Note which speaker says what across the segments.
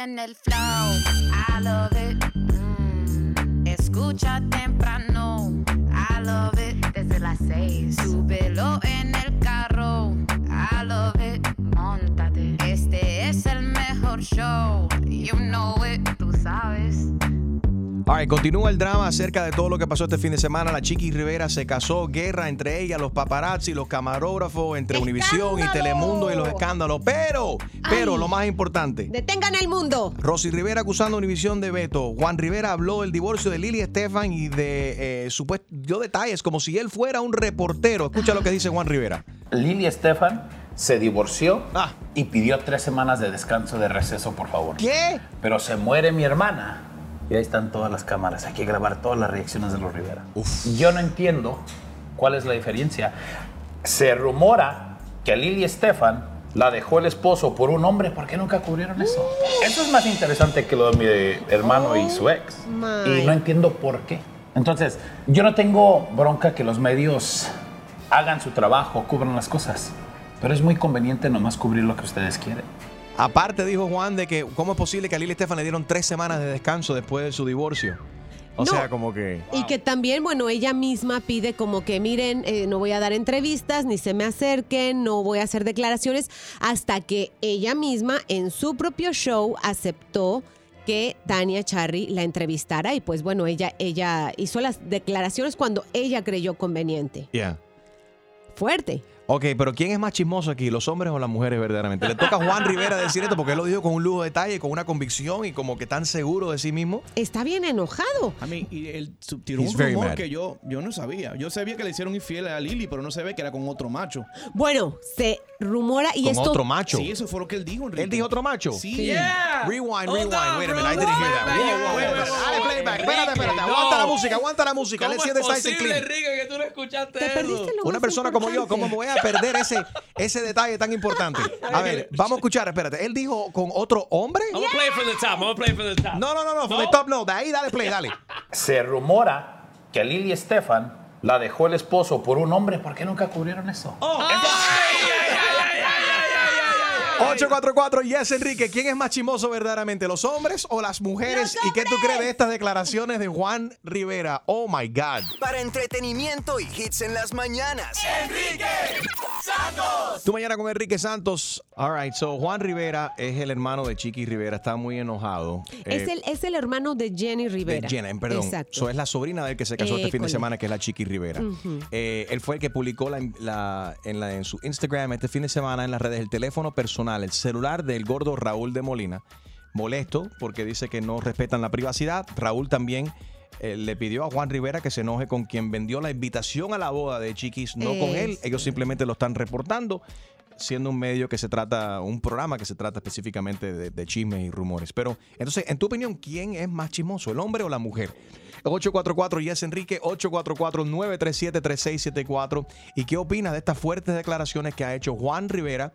Speaker 1: en el flow. I love it. Mm. Escucha temprano. I love it. Desde las seis. Súbelo en el carro. I love it. Montate. Este es el mejor show. You know it. Tú sabes.
Speaker 2: Right, continúa el drama acerca de todo lo que pasó este fin de semana. La Chiqui Rivera se casó, guerra entre ella, los paparazzi, los camarógrafos, entre Univisión y Telemundo y los escándalos. Pero, pero lo más importante.
Speaker 3: Detengan el mundo.
Speaker 2: Rosy Rivera acusando a Univisión de veto. Juan Rivera habló del divorcio de Lili Estefan y de eh, supuesto, dio detalles como si él fuera un reportero. Escucha lo que dice Juan Rivera.
Speaker 4: Lili Estefan se divorció
Speaker 2: Ah.
Speaker 4: y pidió tres semanas de descanso de receso, por favor.
Speaker 2: ¿Qué?
Speaker 4: Pero se muere mi hermana. Y ahí están todas las cámaras. Hay que grabar todas las reacciones de los Rivera. Yo no entiendo cuál es la diferencia. Se rumora que a Lili Estefan la dejó el esposo por un hombre. ¿Por qué nunca cubrieron eso? Eso es más interesante que lo de mi hermano y su ex.
Speaker 3: my.
Speaker 4: Y no entiendo por qué. Entonces, yo no tengo bronca que los medios hagan su trabajo, cubran las cosas. Pero es muy conveniente nomás cubrir lo que ustedes quieren.
Speaker 2: Aparte dijo Juan de que cómo es posible que a Lili Estefan le dieron tres semanas de descanso después de su divorcio. O
Speaker 3: No.
Speaker 2: sea, como que...
Speaker 3: Y que también, bueno, ella misma pide como que, miren, eh, no voy a dar entrevistas, ni se me acerquen, no voy a hacer declaraciones, hasta que ella misma en su propio show aceptó que Tania Charry la entrevistara y pues bueno, ella, ella hizo las declaraciones cuando ella creyó conveniente.
Speaker 2: Yeah.
Speaker 3: Fuerte.
Speaker 2: Ok, pero ¿quién es más chismoso aquí, los hombres o las mujeres verdaderamente? Le toca a Juan Rivera decir esto porque él lo dijo con un lujo de detalle, con una convicción y como que tan seguro de sí mismo.
Speaker 3: Está bien enojado.
Speaker 5: A mí, y él tiró
Speaker 2: He's
Speaker 5: un rumor
Speaker 2: mad.
Speaker 5: que yo, yo no sabía. Yo sabía que le hicieron infiel a Lili, pero no sabía que era con otro macho.
Speaker 3: Bueno, se rumora y
Speaker 2: Con
Speaker 3: esto...
Speaker 2: otro macho.
Speaker 5: Sí, eso fue lo que él dijo, Enrique.
Speaker 2: ¿Él dijo otro macho?
Speaker 5: Sí.
Speaker 6: Yeah.
Speaker 2: Rewind, rewind. Wait a minute, I didn't hear that.
Speaker 6: Wait,
Speaker 2: Whoa,
Speaker 6: wait,
Speaker 2: whoa,
Speaker 6: wait,
Speaker 2: whoa.
Speaker 6: wait,
Speaker 2: Dale
Speaker 6: wait,
Speaker 2: playback.
Speaker 6: Enrique,
Speaker 2: Espérate, espérate.
Speaker 6: no.
Speaker 2: Aguanta la música, aguanta la música.
Speaker 6: ¿Cómo es posible. Enrique, que tú no escuchaste
Speaker 3: Te
Speaker 6: eso?
Speaker 3: perdiste lo
Speaker 2: Una persona como yo, ¿cómo voy a perder ese, ese detalle tan importante? A ver, vamos a escuchar, espérate. ¿Él dijo con otro hombre?
Speaker 6: I'm gonna play it from the top. I'm gonna play it from the top.
Speaker 2: No, no, no, no, from the top no. De ahí dale play, dale.
Speaker 4: Se rumora que a Lili Estefan la dejó el esposo por un hombre. ¿Por qué nunca cubrieron eso?
Speaker 6: Ay, ay, ay, ay, ay, ay, ay, ay, ay.
Speaker 2: 844 Yes Enrique, ¿quién es más chimoso verdaderamente, los hombres o las mujeres? ¿Y qué tú crees de estas declaraciones de Juan Rivera? Oh my God.
Speaker 7: Para entretenimiento y hits en las mañanas.
Speaker 6: Enrique Santos.
Speaker 2: Tú mañana con Enrique Santos. All right, so Juan Rivera es el hermano de Chiqui Rivera, está muy enojado.
Speaker 3: Es,
Speaker 2: Eh,
Speaker 3: el, es el hermano de Jenny
Speaker 2: de
Speaker 3: Rivera.
Speaker 2: Jenna, perdón.
Speaker 3: Exacto.
Speaker 2: So, es la sobrina de él que se casó este fin de semana, que es la Chiqui Rivera. Eh, él fue el que publicó la- la- en, la- en su Instagram este fin de semana en las redes el teléfono personal, el celular del gordo Raúl de Molina. Molesto porque dice que no respetan la privacidad. Raúl también eh, le pidió a Juan Rivera que se enoje con quien vendió la invitación a la boda de Chiquis, no con él.
Speaker 3: Eso.
Speaker 2: Ellos simplemente lo están reportando siendo un medio que se trata, un programa que se trata específicamente de, de chismes y rumores. Pero, entonces, en tu opinión, ¿quién es más chismoso, el hombre o la mujer? 844 Yes Enrique, 844-937-3674. ¿Y qué opinas de estas fuertes declaraciones que ha hecho Juan Rivera,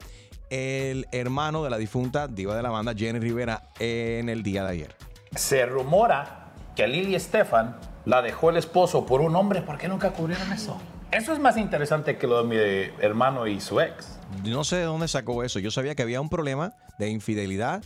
Speaker 2: el hermano de la difunta diva de la banda, Jenny Rivera, en el día de ayer?
Speaker 4: Se rumora que a Lili Estefan la dejó el esposo por un hombre. ¿Por qué nunca cubrieron eso? Eso es más interesante que lo de mi hermano y su ex.
Speaker 2: No sé de dónde sacó eso. Yo sabía que había un problema de infidelidad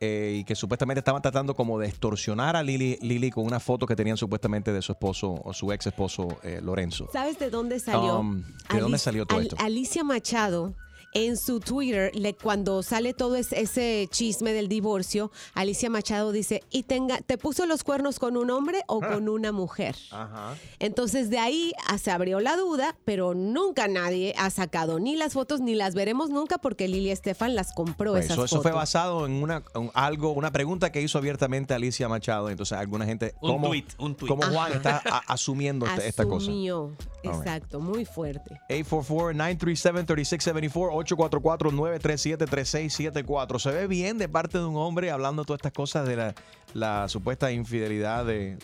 Speaker 2: eh, y que supuestamente estaban tratando como de extorsionar a Lili, Lili con una foto que tenían supuestamente de su esposo o su ex esposo eh, Lorenzo.
Speaker 3: ¿Sabes de dónde salió?
Speaker 2: Um, ¿de dónde salió todo esto?
Speaker 3: Alicia Machado. En su Twitter, le, cuando sale todo ese, ese chisme del divorcio, Alicia Machado dice, ¿y tenga, te puso los cuernos con un hombre o
Speaker 2: Ah.
Speaker 3: con una mujer?
Speaker 2: Ajá.
Speaker 3: Entonces de ahí ah, se abrió la duda, pero nunca nadie ha sacado ni las fotos ni las veremos nunca porque Lili Estefan las compró
Speaker 2: Pues
Speaker 3: esas
Speaker 2: eso, eso
Speaker 3: fotos.
Speaker 2: fue basado en una en algo, una pregunta que hizo abiertamente Alicia Machado. Entonces, alguna gente.
Speaker 6: Un
Speaker 2: ¿Cómo,
Speaker 6: tuit, un tuit.
Speaker 2: cómo Juan está a- asumiendo esta, esta cosa?
Speaker 3: Asumió.
Speaker 2: All right.
Speaker 3: Exacto, muy fuerte.
Speaker 2: 844-937-3674, 844-937-3674. Se ve bien de parte de un hombre hablando todas estas cosas de la, la supuesta infidelidad de,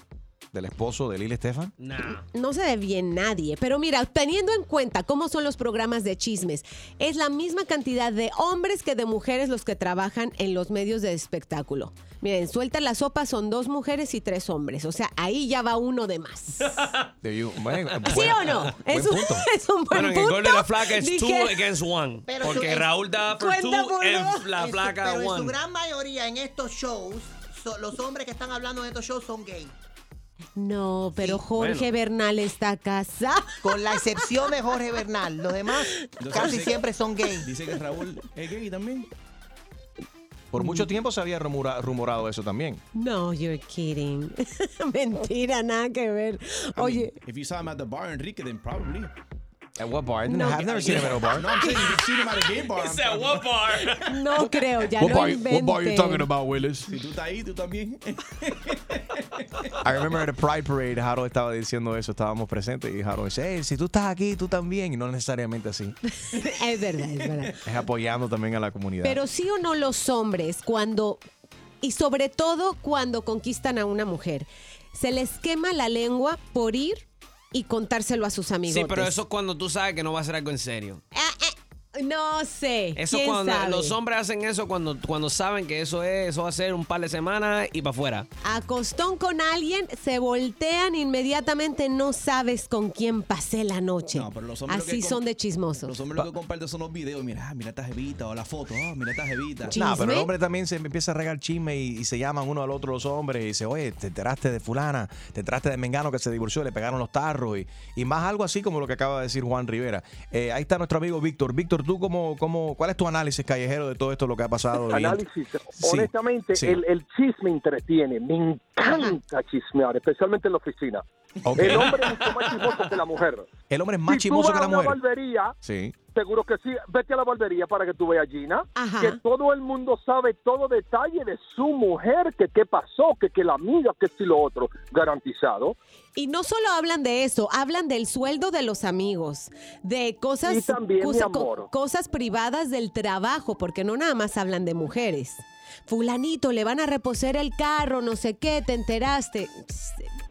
Speaker 2: del esposo de Lili Estefan?
Speaker 3: No se ve bien nadie, pero mira, teniendo en cuenta cómo son los programas de chismes, es la misma cantidad de hombres que de mujeres los que trabajan en los medios de espectáculo. Miren, suelta la sopa son dos mujeres y tres hombres, o sea, ahí ya va uno de más.
Speaker 2: De you- bueno,
Speaker 3: ¿Sí
Speaker 2: bueno,
Speaker 3: o no?
Speaker 2: buen
Speaker 3: Es un,
Speaker 2: punto.
Speaker 3: es un buen
Speaker 8: Bueno, en el
Speaker 3: punto.
Speaker 8: gol de la flaca es two
Speaker 3: Dije-
Speaker 8: against one.
Speaker 9: Pero
Speaker 8: porque
Speaker 9: su-
Speaker 8: Raúl da
Speaker 3: Cuenta
Speaker 8: two
Speaker 3: por
Speaker 8: en
Speaker 3: dos.
Speaker 8: la flaca
Speaker 9: pero en su
Speaker 8: one.
Speaker 9: gran mayoría en estos shows, so- los hombres que están hablando en estos shows son gay.
Speaker 3: No, pero Jorge
Speaker 8: Bueno.
Speaker 3: Bernal está casado.
Speaker 9: Con la excepción de Jorge Bernal. Los demás
Speaker 5: Entonces,
Speaker 9: casi
Speaker 5: dice-
Speaker 9: siempre son gay.
Speaker 5: Dice que Raúl es gay también.
Speaker 2: Por mucho tiempo se había rumora- rumorado eso también.
Speaker 3: No, you're kidding. Mentira, nada que ver. Oye,
Speaker 5: If you saw him at the bar, Enrique, then probably.
Speaker 2: At what bar?
Speaker 3: No.
Speaker 2: I've never seen him at a bar.
Speaker 5: No, I'm saying you've seen him at a gay bar.
Speaker 8: Said,
Speaker 5: probably-
Speaker 8: what bar?
Speaker 3: no creo, ya
Speaker 2: What
Speaker 3: lo
Speaker 2: bar, what bar you
Speaker 3: inventé.
Speaker 2: talking about, Willis?
Speaker 5: Si tú estás ahí, tú también.
Speaker 2: I remember at the Pride Parade, Harold estaba diciendo eso, estábamos presentes y Harold dice, hey, si tú estás aquí, tú también. Y no necesariamente así.
Speaker 3: es verdad, es verdad.
Speaker 2: Es apoyando también a la comunidad.
Speaker 3: Pero sí o no los hombres cuando, y sobre todo cuando conquistan a una mujer, se les quema la lengua por ir y contárselo a sus amigos.
Speaker 8: Sí, pero eso es cuando tú sabes que no va a ser algo en serio.
Speaker 3: No sé.
Speaker 8: Eso
Speaker 3: ¿quién
Speaker 8: cuando
Speaker 3: sabe?
Speaker 8: los hombres hacen eso cuando, cuando saben que eso es, eso va a ser un par de semanas y para afuera.
Speaker 3: Acostón con alguien, se voltean inmediatamente, no sabes con quién pasé la noche.
Speaker 5: No, pero los hombres
Speaker 3: Así son de chismosos.
Speaker 5: Los hombres lo que comparten son los videos. Mira, ah, mira esta jevita o la foto. Ah, mira esta jevita.
Speaker 2: No, pero el hombre también se empieza a regar chisme y, y se llaman uno al otro los hombres y dice, oye, te enteraste de fulana, te enteraste de Mengano que se divorció, le pegaron los tarros y, y más algo así como lo que acaba de decir Juan Rivera. Eh, ahí está nuestro amigo Víctor. Víctor, ¿tú cómo, cómo, cuál es tu análisis callejero de todo esto lo que ha pasado?
Speaker 10: Análisis.
Speaker 2: Sí,
Speaker 10: Honestamente,
Speaker 2: sí.
Speaker 10: El, el chisme entretiene. Me encanta chismear, especialmente en la oficina. El hombre es mucho más chismoso que la mujer.
Speaker 2: El hombre es más
Speaker 10: si tú
Speaker 2: chismoso
Speaker 10: vas
Speaker 2: que
Speaker 10: a
Speaker 2: la
Speaker 10: una
Speaker 2: mujer.
Speaker 10: barbería,
Speaker 2: Sí.
Speaker 10: seguro que sí. Vete a la barbería para que tú veas, Gina,
Speaker 3: Ajá.
Speaker 10: que todo el mundo sabe todo detalle de su mujer, que qué pasó, que, que la amiga, que si lo otro. Garantizado.
Speaker 3: Y no solo hablan de eso, hablan del sueldo de los amigos, de cosas,
Speaker 10: Y también, mi
Speaker 3: cosa-
Speaker 10: amor.
Speaker 3: cosas privadas del trabajo, porque no nada más hablan de mujeres. Fulanito, le van a reposer el carro, no sé qué, te enteraste.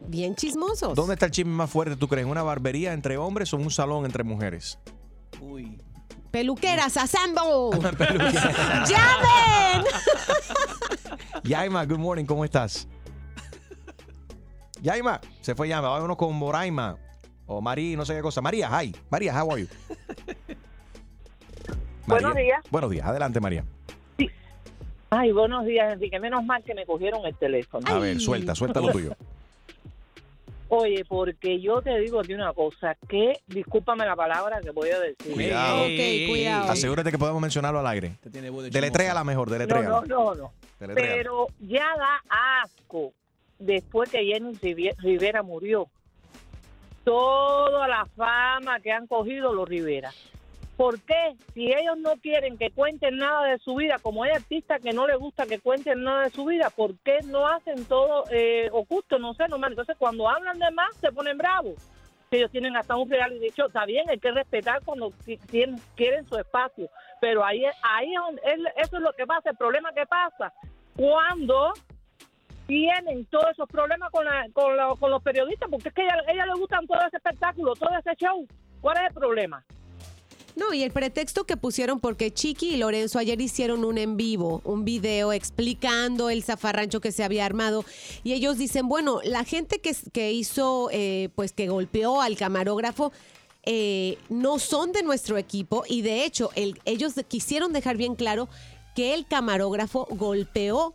Speaker 3: Bien chismosos.
Speaker 2: ¿Dónde está el chisme más fuerte, tú crees? ¿Una barbería entre hombres o un salón entre mujeres?
Speaker 5: Uy.
Speaker 3: Peluqueras, assemble. ¡Llamen!
Speaker 2: Yaima, good morning, ¿cómo estás? Yaima, se fue Yaima. Vámonos con Moraima o María, no sé qué cosa. María, hi. María, how are you?
Speaker 11: Buenos días.
Speaker 2: Buenos días. Adelante, María.
Speaker 11: Ay, buenos días, Enrique. Menos mal que me cogieron el teléfono.
Speaker 2: A ver, suelta, suelta lo tuyo.
Speaker 11: Oye, porque yo te digo aquí una cosa, que, discúlpame la palabra que voy a decir.
Speaker 2: Cuidado.
Speaker 3: Ok, cuidado.
Speaker 2: Asegúrate que podemos mencionarlo al aire.
Speaker 5: Te tiene voz de
Speaker 2: Deletrea la mejor,
Speaker 11: No,
Speaker 2: deletrea.
Speaker 11: no, no, no.
Speaker 2: Deletréala.
Speaker 11: Pero ya da asco después que Jenny Rivera murió. Toda la fama que han cogido los Rivera. ¿Por qué? Si ellos no quieren que cuenten nada de su vida, como hay artistas que no les gusta que cuenten nada de su vida, ¿por qué no hacen todo eh, oculto? No sé, normal. Entonces, cuando hablan de más, se ponen bravos. Si Ellos tienen hasta un reality show. Está bien, hay que respetar cuando quieren su espacio. Pero ahí, ahí es eso es lo que pasa. El problema que pasa cuando tienen todos esos problemas con, la- con, con los periodistas, porque es que a ella, ella le gustan todo ese espectáculo, todo ese show. ¿Cuál es el problema?
Speaker 3: No, y el pretexto que pusieron porque Chiqui y Lorenzo ayer hicieron un en vivo, un video explicando el zafarrancho que se había armado. Y ellos dicen, bueno, la gente que, que hizo, eh, pues que golpeó al camarógrafo, eh, no son de nuestro equipo. Y de hecho el- ellos quisieron dejar bien claro que el camarógrafo golpeó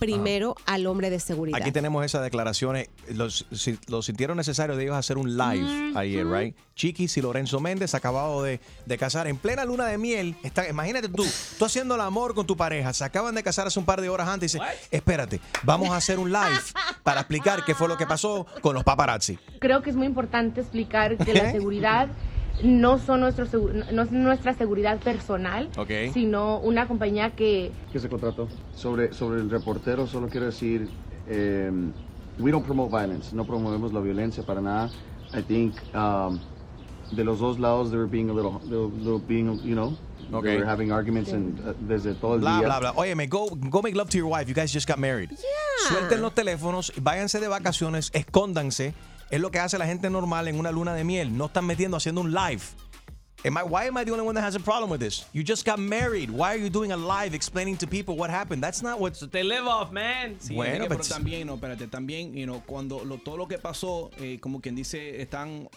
Speaker 3: primero al hombre de seguridad.
Speaker 2: Aquí tenemos esas declaraciones. Los, si- lo sintieron necesario de ellos hacer un live ayer, right? Chiquis y Lorenzo Méndez acabado de, de casar en plena luna de miel. Está, imagínate tú, tú haciendo el amor con tu pareja. Se acaban de casar hace un par de horas antes y dice, espérate, vamos a hacer un live para explicar qué fue lo que pasó con los paparazzi.
Speaker 12: Creo que es muy importante explicar que la seguridad no, son nuestro, no es nuestra seguridad personal,
Speaker 13: Ok.
Speaker 12: sino una compañía que
Speaker 13: ¿Qué se contrató? Sobre, sobre el reportero, solo quiero decir, eh, we don't promote violence, no promovemos la violencia para nada. I think um, de los dos lados they were being a little, they were, they were being, you know,
Speaker 2: Okay.
Speaker 13: they were having arguments and, uh, desde todo el
Speaker 2: Bla,
Speaker 13: día.
Speaker 2: bla, bla. Óyeme, go, go make love to your wife. You guys just got married. Suelten los teléfonos, váyanse de vacaciones, escóndanse. Es lo que hace la gente normal en una luna de miel. No están metiendo haciendo un live. Am I, why am I the only one that has a problem with this? You just got married. Why are you doing a live explaining to people what happened? That's not what.
Speaker 8: They live off, man.
Speaker 5: Sí,
Speaker 2: Bueno, pero-
Speaker 5: pero también, no, espérate, también, you know, cuando lo- todo lo que pasó, eh, como quien dice, están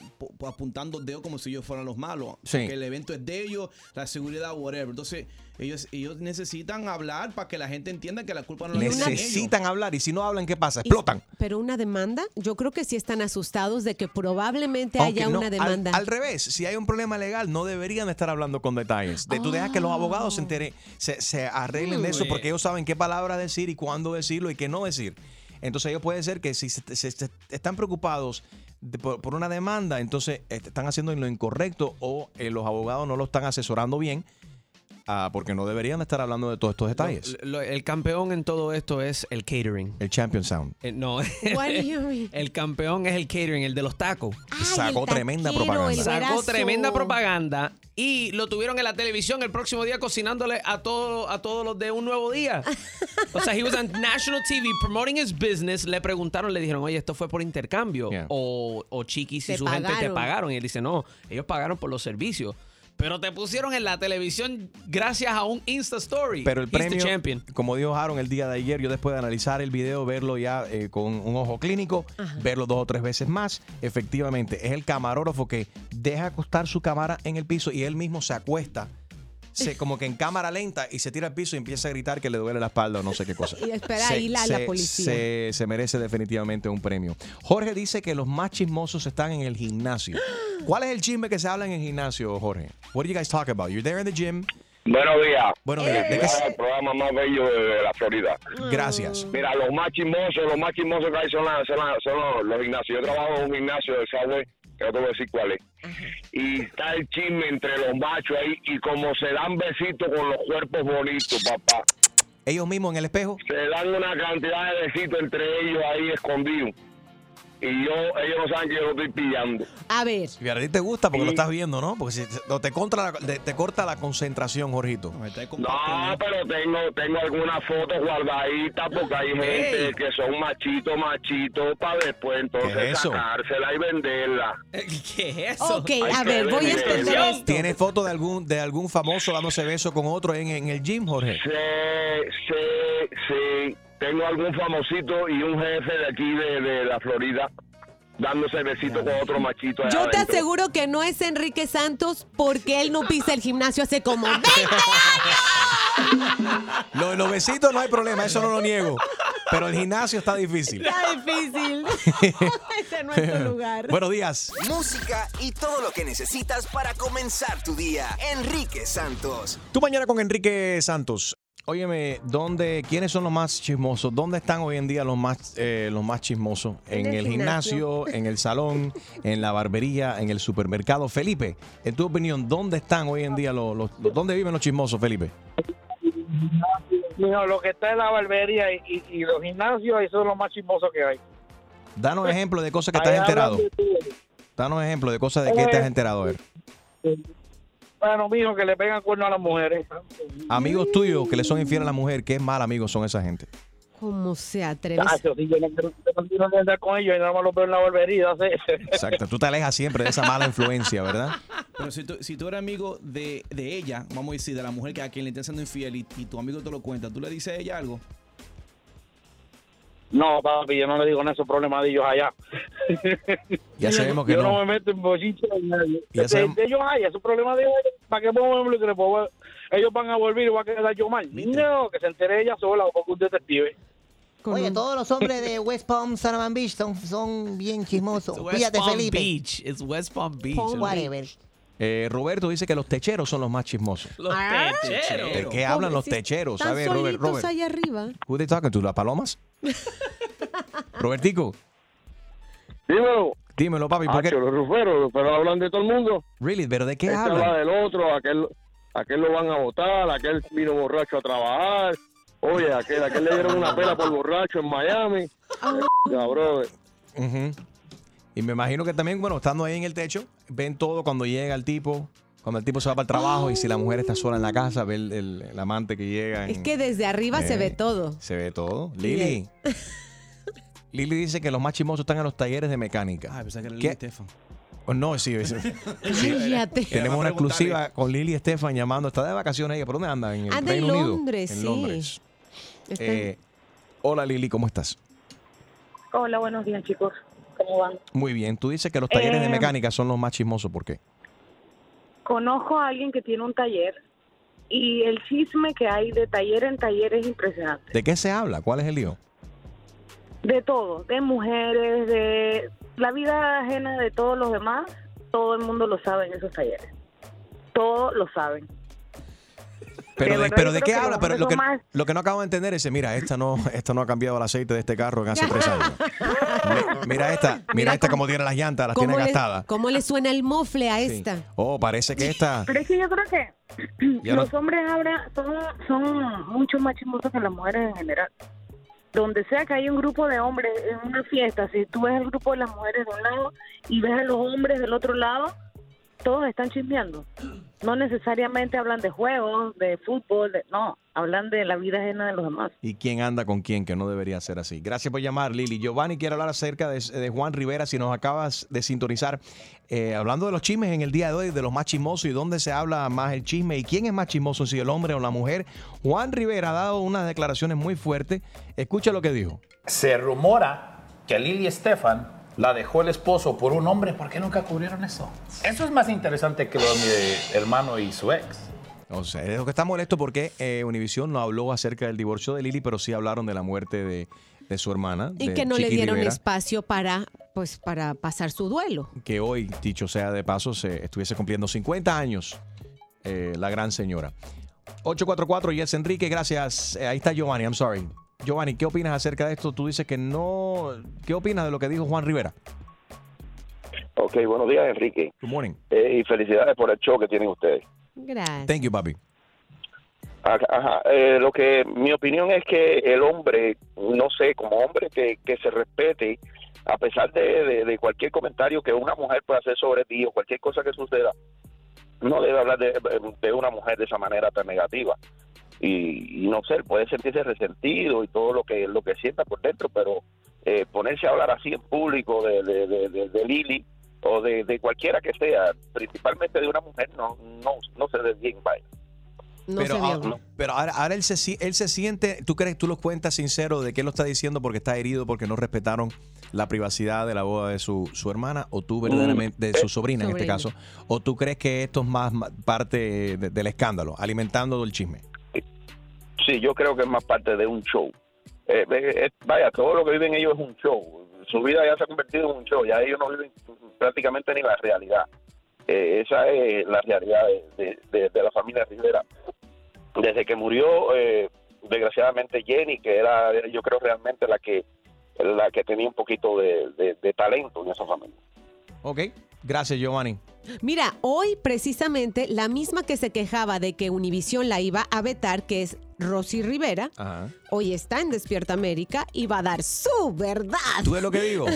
Speaker 5: apuntando dedo como si ellos fueran los malos.
Speaker 2: Sí.
Speaker 5: Que el evento es de ellos, la seguridad, whatever. Entonces, ellos, ellos necesitan hablar para que la gente entienda que la culpa no la tienen ellos.
Speaker 2: Necesitan hablar y si no hablan, ¿qué pasa? Explotan.
Speaker 3: Pero una demanda, yo creo que sí están asustados de que probablemente
Speaker 2: Aunque
Speaker 3: haya
Speaker 2: no,
Speaker 3: una
Speaker 2: al-
Speaker 3: demanda.
Speaker 2: Al, revés, si hay un problema legal, no deberían estar hablando con detalles. De, Tú dejas que los abogados se, entere- se, se arreglen de eso porque ellos saben qué palabra decir y cuándo decirlo y qué no decir. Entonces ellos puede ser que si se, se- se- están preocupados de- por, por una demanda, entonces eh, están haciendo lo incorrecto o eh, los abogados no lo están asesorando bien ah, porque no deberían estar hablando de todos estos detalles.
Speaker 8: Lo- el campeón en todo esto es el catering.
Speaker 2: El Champion Sound.
Speaker 8: Eh, no.
Speaker 3: What do you mean?
Speaker 8: El campeón es el catering, el de los tacos.
Speaker 2: Sacó
Speaker 3: el
Speaker 2: tremenda
Speaker 3: taquero,
Speaker 2: propaganda.
Speaker 3: el
Speaker 8: Sacó tremenda propaganda y lo tuvieron en la televisión el próximo día cocinándole a todo, a todos los de un nuevo día. O sea, he was on national TV promoting his business. Le preguntaron, le dijeron, oye, esto fue por intercambio.
Speaker 2: Yeah.
Speaker 8: O, o Chiquis y su gente te
Speaker 3: pagaron.
Speaker 8: pagaron. Y él dice, no, ellos pagaron por los servicios. Pero te pusieron en la televisión gracias a un Insta Story.
Speaker 2: Pero el
Speaker 8: He's the
Speaker 2: premio,
Speaker 8: champion.
Speaker 2: como dijo Aaron el día de ayer, yo después de analizar el video, verlo ya eh, con un ojo clínico, verlo dos o tres veces más, efectivamente, es el camarógrafo que deja acostar su cámara en el piso y él mismo se acuesta, se, como que en cámara lenta, y se tira al piso y empieza a gritar que le duele la espalda o no sé qué cosa.
Speaker 3: Y espera
Speaker 2: Se-
Speaker 3: ahí la, policía.
Speaker 2: Se, se merece definitivamente un premio. Jorge dice que los más chismosos están en el gimnasio. ¿Cuál es el chisme que se habla en el gimnasio, Jorge? What do you guys talk about? You're there in the gym.
Speaker 14: Buenos días.
Speaker 2: Buenos días. ¿De qué se-
Speaker 14: el programa más bello de, de la Florida.
Speaker 2: Gracias.
Speaker 14: Mira, los más chismosos, los más chismosos que hay son, la- son, la- son los, los gimnasios. Yo trabajo en un gimnasio de que no te voy a decir cuál es. Y está el chisme entre los machos ahí y como se dan besitos con los cuerpos bonitos, papá.
Speaker 2: Ellos mismos en el espejo.
Speaker 14: Se dan una cantidad de besitos entre ellos ahí escondidos. Y yo, ellos no saben que yo lo estoy pillando.
Speaker 3: A ver,
Speaker 2: Y a ti te gusta porque lo estás viendo, ¿no? Porque si no, te, contra la- te, te corta la concentración, Jorgito.
Speaker 14: No, pero tengo, tengo algunas fotos guardaditas porque hay gente
Speaker 2: Ey.
Speaker 14: que son machitos, machitos, para después entonces
Speaker 2: ¿Qué es
Speaker 14: sacársela y venderla.
Speaker 8: ¿Qué es eso?
Speaker 3: ok,
Speaker 14: Hay
Speaker 3: a ver, voy a entender esto.
Speaker 2: ¿Tienes foto de algún, de algún famoso dándose beso con otro en, en el gym, Jorge?
Speaker 14: Sí, sí, sí. Tengo algún famosito y un jefe de aquí de, de la Florida dándose besito con otro machito. allá
Speaker 3: Yo te
Speaker 14: adentro.
Speaker 3: aseguro que no es Enrique Santos porque él no pisa el gimnasio hace como 20
Speaker 2: Lo- los besitos no hay problema, eso no lo niego. Pero el gimnasio está difícil.
Speaker 3: Está difícil. Ese no es tu lugar.
Speaker 2: Buenos días.
Speaker 7: Música y todo lo que necesitas para comenzar tu día. Enrique Santos.
Speaker 2: Tu mañana con Enrique Santos. Óyeme, ¿dónde, ¿quiénes son los más chismosos? ¿Dónde están hoy en día los más, eh, los más chismosos? En,
Speaker 3: En el
Speaker 2: el gimnasio, en el salón, en la barbería, en el supermercado. Felipe, en tu opinión, ¿dónde están hoy en día los, los- los- dónde viven los chismosos, Felipe?
Speaker 15: No, lo que está en la barbería y, y- y los gimnasios, eso es lo más chismoso que hay.
Speaker 2: Danos ejemplo de cosas que
Speaker 15: Ahí
Speaker 2: enterado. Danos ejemplo de cosas de que te has enterado. A ver.
Speaker 15: Bueno, mijo, que le pegan cuerno a las mujeres.
Speaker 2: Amigos tuyos que le son infieles a la mujer, qué mal amigos son esa gente.
Speaker 3: ¿Cómo se atreve?
Speaker 15: Si yo no quiero no andar con ellos, y nada más los veo en la barbería. ¿sí?
Speaker 2: Exacto, tú te alejas siempre de esa mala influencia, ¿verdad?
Speaker 5: Pero si tú, si tú eres amigo de, de ella, vamos a decir, de la mujer que a quien le está siendo infiel y, y tu amigo te lo cuenta, ¿tú le dices a ella algo?
Speaker 15: No, papi, yo no le digo en esos problemas de ellos allá.
Speaker 2: Ya sabemos que
Speaker 15: yo
Speaker 2: no.
Speaker 15: no. me meto en bollitos de nadie.
Speaker 2: Ya
Speaker 15: De-
Speaker 2: sabemos-
Speaker 15: de ellos allá, esos problemas de ellos, ¿para qué podemos que puedo- Ellos van a volver y va a quedar yo mal. No, que se entere ella sola o con un detective.
Speaker 9: Oye, todos los hombres de West Palm, San Beach son, son bien chismosos.
Speaker 8: West
Speaker 9: Fíjate,
Speaker 8: Palm
Speaker 9: Felipe.
Speaker 8: Beach. It's West Palm Beach.
Speaker 9: Whatever.
Speaker 2: Eh, Roberto dice que los techeros son los más chismosos.
Speaker 8: Los techeros.
Speaker 2: ¿De qué hablan los techeros?
Speaker 3: Están
Speaker 2: ver, Robert, Robert.
Speaker 3: allá arriba.
Speaker 2: Who they talking to? ¿Las palomas? Robertico,
Speaker 14: Dímelo.
Speaker 2: dímelo, papi. ¿por qué?
Speaker 14: Hacho, los ruferos, pero hablan de todo el mundo.
Speaker 2: Really, ¿pero de qué
Speaker 14: Este habla
Speaker 2: hablan?
Speaker 14: del otro, aquel, aquel lo van a votar, aquel vino borracho a trabajar. Oye, aquel, aquel le dieron una pela por borracho en Miami. Ya, brother.
Speaker 2: Ujú. Y me imagino que también, bueno, estando ahí en el techo, ven todo cuando llega el tipo, cuando el tipo se va para el trabajo y si la mujer está sola en la casa, ve el, el- el amante que llega.
Speaker 3: Es que desde arriba se
Speaker 2: Eh,
Speaker 3: ve todo.
Speaker 2: Se ve todo. Lili. Lili dice que los más chismosos están en los talleres de mecánica.
Speaker 5: Ah, pensaba que era
Speaker 2: ¿Qué?
Speaker 5: Lili Estefan.
Speaker 2: Oh, no, sí. sí.
Speaker 3: Cállate.
Speaker 2: Tenemos una exclusiva con Lili Estefan llamando. Está de vacaciones ella. ¿Por dónde anda? En el
Speaker 3: Anda en
Speaker 2: Reino Unido.
Speaker 3: Londres,
Speaker 2: En
Speaker 3: sí.
Speaker 2: Londres. Eh, hola Lili, ¿cómo estás?
Speaker 16: Hola, buenos días, chicos. ¿Cómo van?
Speaker 2: Muy bien. Tú dices que los talleres de
Speaker 16: Eh,
Speaker 2: mecánica son los más chismosos. ¿Por qué?
Speaker 16: Conozco a alguien que tiene un taller y el chisme que hay de taller en taller es impresionante.
Speaker 2: ¿De qué se habla? ¿Cuál es el lío?
Speaker 16: De todo, de mujeres, de la vida ajena de todos los demás, todo el mundo lo sabe en esos talleres. Todos lo saben.
Speaker 2: Pero
Speaker 16: De
Speaker 2: pero de qué habla, pero lo que, lo que no acabo de entender es, mira, esta no, esta no ha cambiado el aceite de este carro en hace tres años. Mi- Mira esta, mira esta como tiene las llantas, las tiene
Speaker 3: ¿Cómo le,
Speaker 2: gastadas.
Speaker 3: cómo le suena el mofle a esta?
Speaker 2: Oh, parece que esta.
Speaker 16: Pero es que yo creo que
Speaker 2: Ya no-
Speaker 16: los hombres ahora son, son mucho más chismosos que las mujeres en general. Donde sea que hay un grupo de hombres en una fiesta, si tú ves el grupo de las mujeres de un lado y ves a los hombres del otro lado, todos están chismeando. No necesariamente hablan de juegos, de fútbol, de- no, hablan de la vida ajena de los demás.
Speaker 2: ¿Y quién anda con quién? Que no debería ser así. Gracias por llamar, Lili. Giovanni quiere hablar acerca de, de Juan Rivera, si nos acabas de sintonizar. Eh, hablando de los chismes en el día de hoy, de los más chismosos y dónde se habla más el chisme y quién es más chismoso, si el hombre o la mujer. Juan Rivera ha dado unas declaraciones muy fuertes. Escucha lo que dijo.
Speaker 4: Se rumora que Lili Estefan la dejó el esposo por un hombre. ¿Por qué nunca cubrieron eso? Eso es más interesante que lo de mi hermano y su ex.
Speaker 2: O sea, es lo que está molesto porque eh, Univision no habló acerca del divorcio de Lili, pero sí hablaron de la muerte de, de su hermana.
Speaker 3: Y
Speaker 2: de
Speaker 3: que no le
Speaker 2: Chiqui
Speaker 3: dieron
Speaker 2: Rivera,
Speaker 3: espacio para, pues, para pasar su duelo.
Speaker 2: Que hoy, dicho sea de paso, se estuviese cumpliendo 50 años eh, la gran señora. 844 Yes Enrique, gracias. Eh, ahí está Giovanni, I'm sorry. Giovanni, ¿qué opinas acerca de esto? Tú dices que no. ¿Qué opinas de lo que dijo Juan Rivera?
Speaker 17: Ok, buenos días, Enrique.
Speaker 2: Good morning.
Speaker 17: Eh, y felicidades por el show que tienen ustedes.
Speaker 3: Gracias.
Speaker 2: Thank you, papi.
Speaker 17: Ajá, ajá. Eh, lo que mi opinión es que el hombre, no sé, como hombre que, que se respete, a pesar de, de- de cualquier comentario que una mujer pueda hacer sobre ti o cualquier cosa que suceda, no debe hablar de, de una mujer de esa manera tan negativa. Y, y no sé, puede sentirse resentido y todo lo que lo que sienta por dentro, pero eh, ponerse a hablar así en público de, de, de, de- de Lili o de, de cualquiera que sea, principalmente de una mujer, no no, no se ve bien, vaya.
Speaker 2: pero ah, pero ahora, ahora él, se, él se siente, ¿tú crees, tú lo cuentas sincero de que él lo está diciendo porque está herido, porque no respetaron la privacidad de la boda de su, su hermana o tú verdaderamente, de su sobrina en este caso, o tú crees que esto es más ma- parte de- del escándalo, alimentando el chisme?
Speaker 17: Sí, yo creo que es más parte de un show. Eh, eh, eh, vaya, todo lo que viven ellos es un show. Su vida ya se ha convertido en un show. Ya ellos no viven prácticamente ni la realidad. Esa es la realidad de, la familia Rivera. Desde que murió, desgraciadamente Jenny, que era, yo creo realmente la que la que tenía un poquito de- de talento en esa familia.
Speaker 2: Ok, gracias Giovanni.
Speaker 3: Mira, hoy precisamente la misma que se quejaba de que Univision la iba a vetar, que es Rosy Rivera,
Speaker 2: Ajá.
Speaker 3: hoy está en Despierta América y va a dar su verdad.
Speaker 2: ¿Tú ves lo que digo?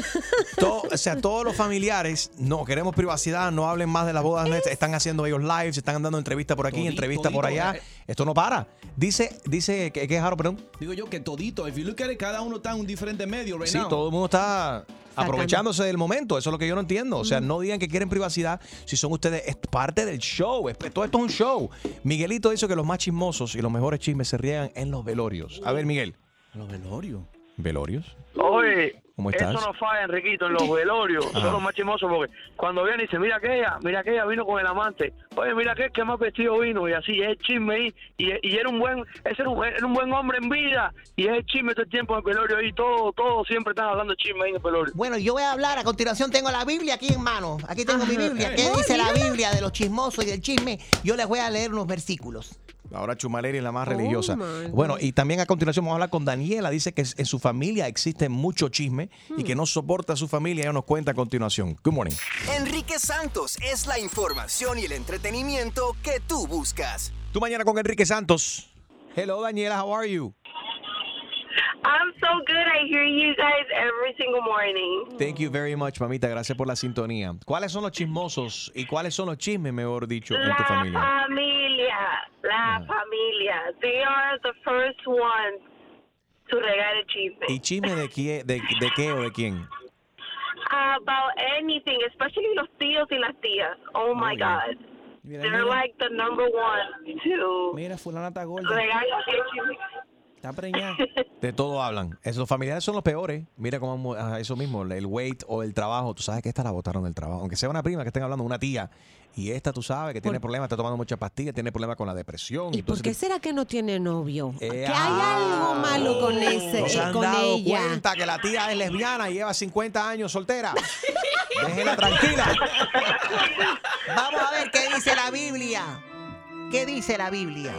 Speaker 2: O sea, todos los familiares, no, queremos privacidad, no hablen más de las bodas, nuestras, están haciendo ellos lives, están dando entrevistas por aquí,
Speaker 5: Todito,
Speaker 2: entrevistas por allá.
Speaker 5: eh.
Speaker 2: Esto no para. Dice, dice, ¿qué, qué es Jaro, perdón?
Speaker 5: Digo yo que todito, if you look at it, cada uno está en un diferente medio right
Speaker 2: Sí,
Speaker 5: now.
Speaker 2: todo el mundo está aprovechándose del momento. Eso es lo que yo no entiendo. O sea, no digan que quieren privacidad si son ustedes es parte del show. Es- Todo esto es un show. Miguelito dice que los más chismosos y los mejores chismes se riegan en los velorios. A ver, Miguel.
Speaker 5: ¿Los velorios?
Speaker 2: ¿Velorios?
Speaker 18: Oye,
Speaker 2: ¿Cómo estás?
Speaker 18: eso no falla, Enriquito, en los velorios.
Speaker 2: Ajá.
Speaker 18: Son los más chismosos porque cuando viene y dice, mira aquella, mira aquella vino con el amante. Oye, mira aquel que más vestido vino. Y así es el chisme ahí. Y, y era un buen ese era un, era un buen hombre en vida. Y es el chisme todo el tiempo en el velorio ahí. Todo, todo siempre están hablando de chisme ahí en el velorio.
Speaker 9: Bueno, yo voy a hablar. A continuación tengo la Biblia aquí en mano. Aquí tengo mi Biblia. ¿Qué dice la. Biblia de los chismosos y del chisme? Yo les voy a leer unos versículos.
Speaker 2: Ahora Chumaleri es la más religiosa.
Speaker 9: my
Speaker 2: Bueno, y también a continuación vamos a hablar con Daniela. Dice que en su familia existe mucho chisme y que no soporta a su familia. Ella nos cuenta a continuación. Good morning.
Speaker 7: Enrique Santos es la información y el entretenimiento que tú buscas.
Speaker 2: Tú mañana con Enrique Santos. Hello, Daniela. How are you?
Speaker 19: I'm so good. I hear you guys every single morning.
Speaker 2: Thank you very much, mamita. Gracias por la sintonía. ¿Cuáles son los chismosos y cuáles son los chismes, mejor dicho, en tu
Speaker 19: La
Speaker 2: familia?
Speaker 19: familia, la familia. They are the first ones to regar el chisme.
Speaker 2: ¿Y chisme de, quién, de, de qué o de quién?
Speaker 19: About anything, especially los tíos y las tías. Oh my. God.
Speaker 5: Mira,
Speaker 19: They're
Speaker 5: mira.
Speaker 19: like the number one to
Speaker 5: Mira, fulana está gorda.
Speaker 19: regar el chisme.
Speaker 5: Está preñada.
Speaker 2: De todo hablan. Eso, los familiares son los peores. Mira cómo ah, eso mismo, el weight o el trabajo. Tú sabes que esta la botaron del trabajo. Aunque sea una prima que estén hablando, una tía. Y esta, tú sabes, que tiene problemas, está tomando muchas pastillas, tiene problemas con la depresión.
Speaker 3: ¿Y por qué será que no tiene novio?
Speaker 2: Eh,
Speaker 3: que hay algo malo con ese,
Speaker 2: No se
Speaker 3: eh,
Speaker 2: han
Speaker 3: con
Speaker 2: dado
Speaker 3: ella.
Speaker 2: cuenta que la tía es lesbiana y lleva 50 años soltera. Déjela tranquila.
Speaker 9: Vamos a ver qué dice la Biblia. ¿Qué dice la Biblia?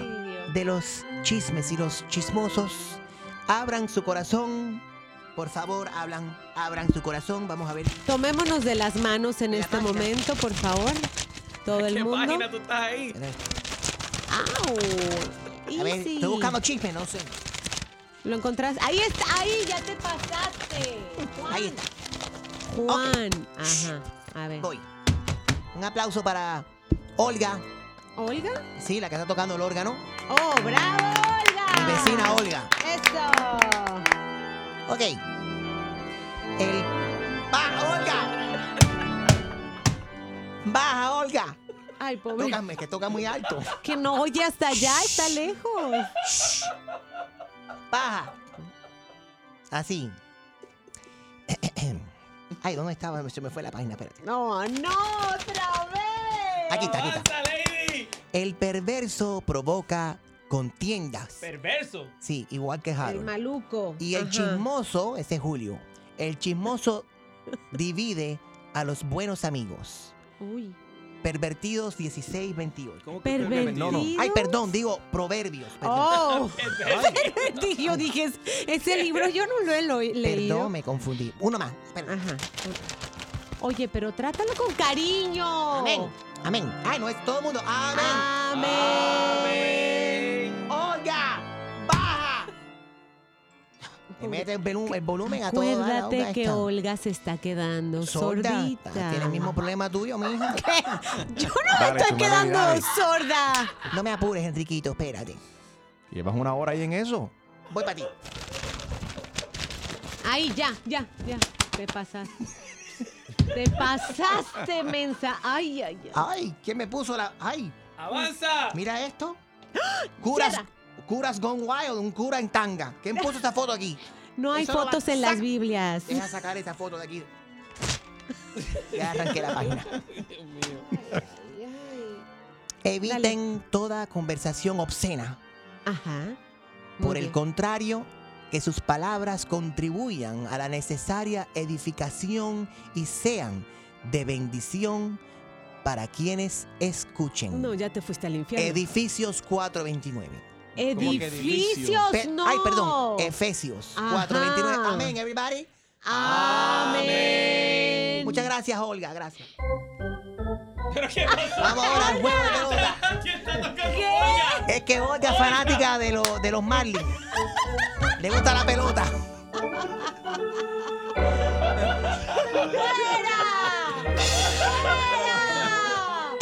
Speaker 9: De los chismes y los chismosos. Abran su corazón. Por favor, hablan, abran su corazón. Vamos a ver.
Speaker 3: Tomémonos de las manos en este momento, por favor. Todo el
Speaker 8: ¿Qué
Speaker 3: mundo.
Speaker 8: página tú estás ahí?
Speaker 3: ¡Au!
Speaker 9: A ver,
Speaker 3: Easy.
Speaker 9: estoy buscando chisme, no sé.
Speaker 3: Lo encontraste. Ahí está, ahí, ya te pasaste.
Speaker 9: Ahí está.
Speaker 3: Juan. Ajá. A ver.
Speaker 9: Voy. Un aplauso para Olga.
Speaker 3: ¿Olga?
Speaker 9: Sí, la que está tocando el órgano.
Speaker 3: ¡Oh, bravo, Olga!
Speaker 9: Mi vecina Olga.
Speaker 3: ¡Eso!
Speaker 9: Ok. El. ¡Baja, Olga! ¡Baja, Olga!
Speaker 3: Ay, pobre.
Speaker 9: Tócame, que toca muy alto.
Speaker 3: Que no oye hasta allá, está lejos.
Speaker 9: Baja. Así. Ay, ¿dónde estaba? Se me fue la página, espérate.
Speaker 3: No, no, otra vez.
Speaker 9: Aquí está, aquí está. El perverso provoca contiendas.
Speaker 8: Perverso.
Speaker 9: Sí, igual que
Speaker 3: El
Speaker 9: Harold.
Speaker 3: maluco.
Speaker 9: Y el
Speaker 3: Ajá.
Speaker 9: chismoso, ese es Julio. El chismoso divide a los buenos amigos.
Speaker 3: Uy.
Speaker 9: Pervertidos 16, 28.
Speaker 3: ¿Pervertidos?
Speaker 9: Ay, perdón, digo proverbios. perdón.
Speaker 3: Oh, Pervertido. yo dije, "Es- ese libro yo no lo he lo- leído.
Speaker 9: Perdón, me confundí. Uno más. espera.
Speaker 3: Ajá. Oye, pero trátalo con cariño.
Speaker 9: Amén. Amén. Ay, no es todo el mundo. Amén.
Speaker 3: Amén.
Speaker 9: Olga, baja. Le mete el, velu- el volumen a todo. dar,
Speaker 3: Acuérdate
Speaker 9: Olga,
Speaker 3: que. Olga se está quedando
Speaker 9: Sorda.
Speaker 3: sordita.
Speaker 9: Tiene el mismo problema tuyo, mija.
Speaker 3: Yo no me estoy quedando sorda.
Speaker 9: No me apures, Enriquito, espérate.
Speaker 2: Llevas una hora ahí en eso.
Speaker 9: Voy para ti.
Speaker 3: Ahí, ya, ya, ya. Te pasaste. Te pasaste, mensa. Ay, ay, ay.
Speaker 9: Ay, ¿quién me puso la...? Ay,
Speaker 8: ¡Avanza!
Speaker 9: mira esto. Curas, curas Gone Wild, un cura en tanga. ¿Quién puso esta foto aquí?
Speaker 3: No hay
Speaker 9: Eso lo va-
Speaker 3: fotos en las
Speaker 9: sac-
Speaker 3: Biblias.
Speaker 9: Deja sacar esa foto de aquí. Ya arranqué la página. Eviten toda conversación obscena.
Speaker 3: Ajá.
Speaker 9: Por el
Speaker 3: bien.
Speaker 9: contrario, que sus palabras contribuyan a la necesaria edificación y sean de bendición para quienes escuchen.
Speaker 3: No, ya te fuiste al infierno.
Speaker 9: Edificios 429.
Speaker 3: Edificios,
Speaker 9: Pe-
Speaker 3: no.
Speaker 9: Ay, perdón. Efesios
Speaker 3: Ajá.
Speaker 9: 429. Amén, everybody.
Speaker 3: Amén.
Speaker 9: Muchas gracias, Olga. Gracias.
Speaker 8: ¿Pero qué pasa?
Speaker 9: Vamos ahora al juego de pelota.
Speaker 8: ¿Quién está tocando?
Speaker 3: ¿Qué?
Speaker 9: Es que Olga es fanática de, los de los Marlins. Le gusta la pelota.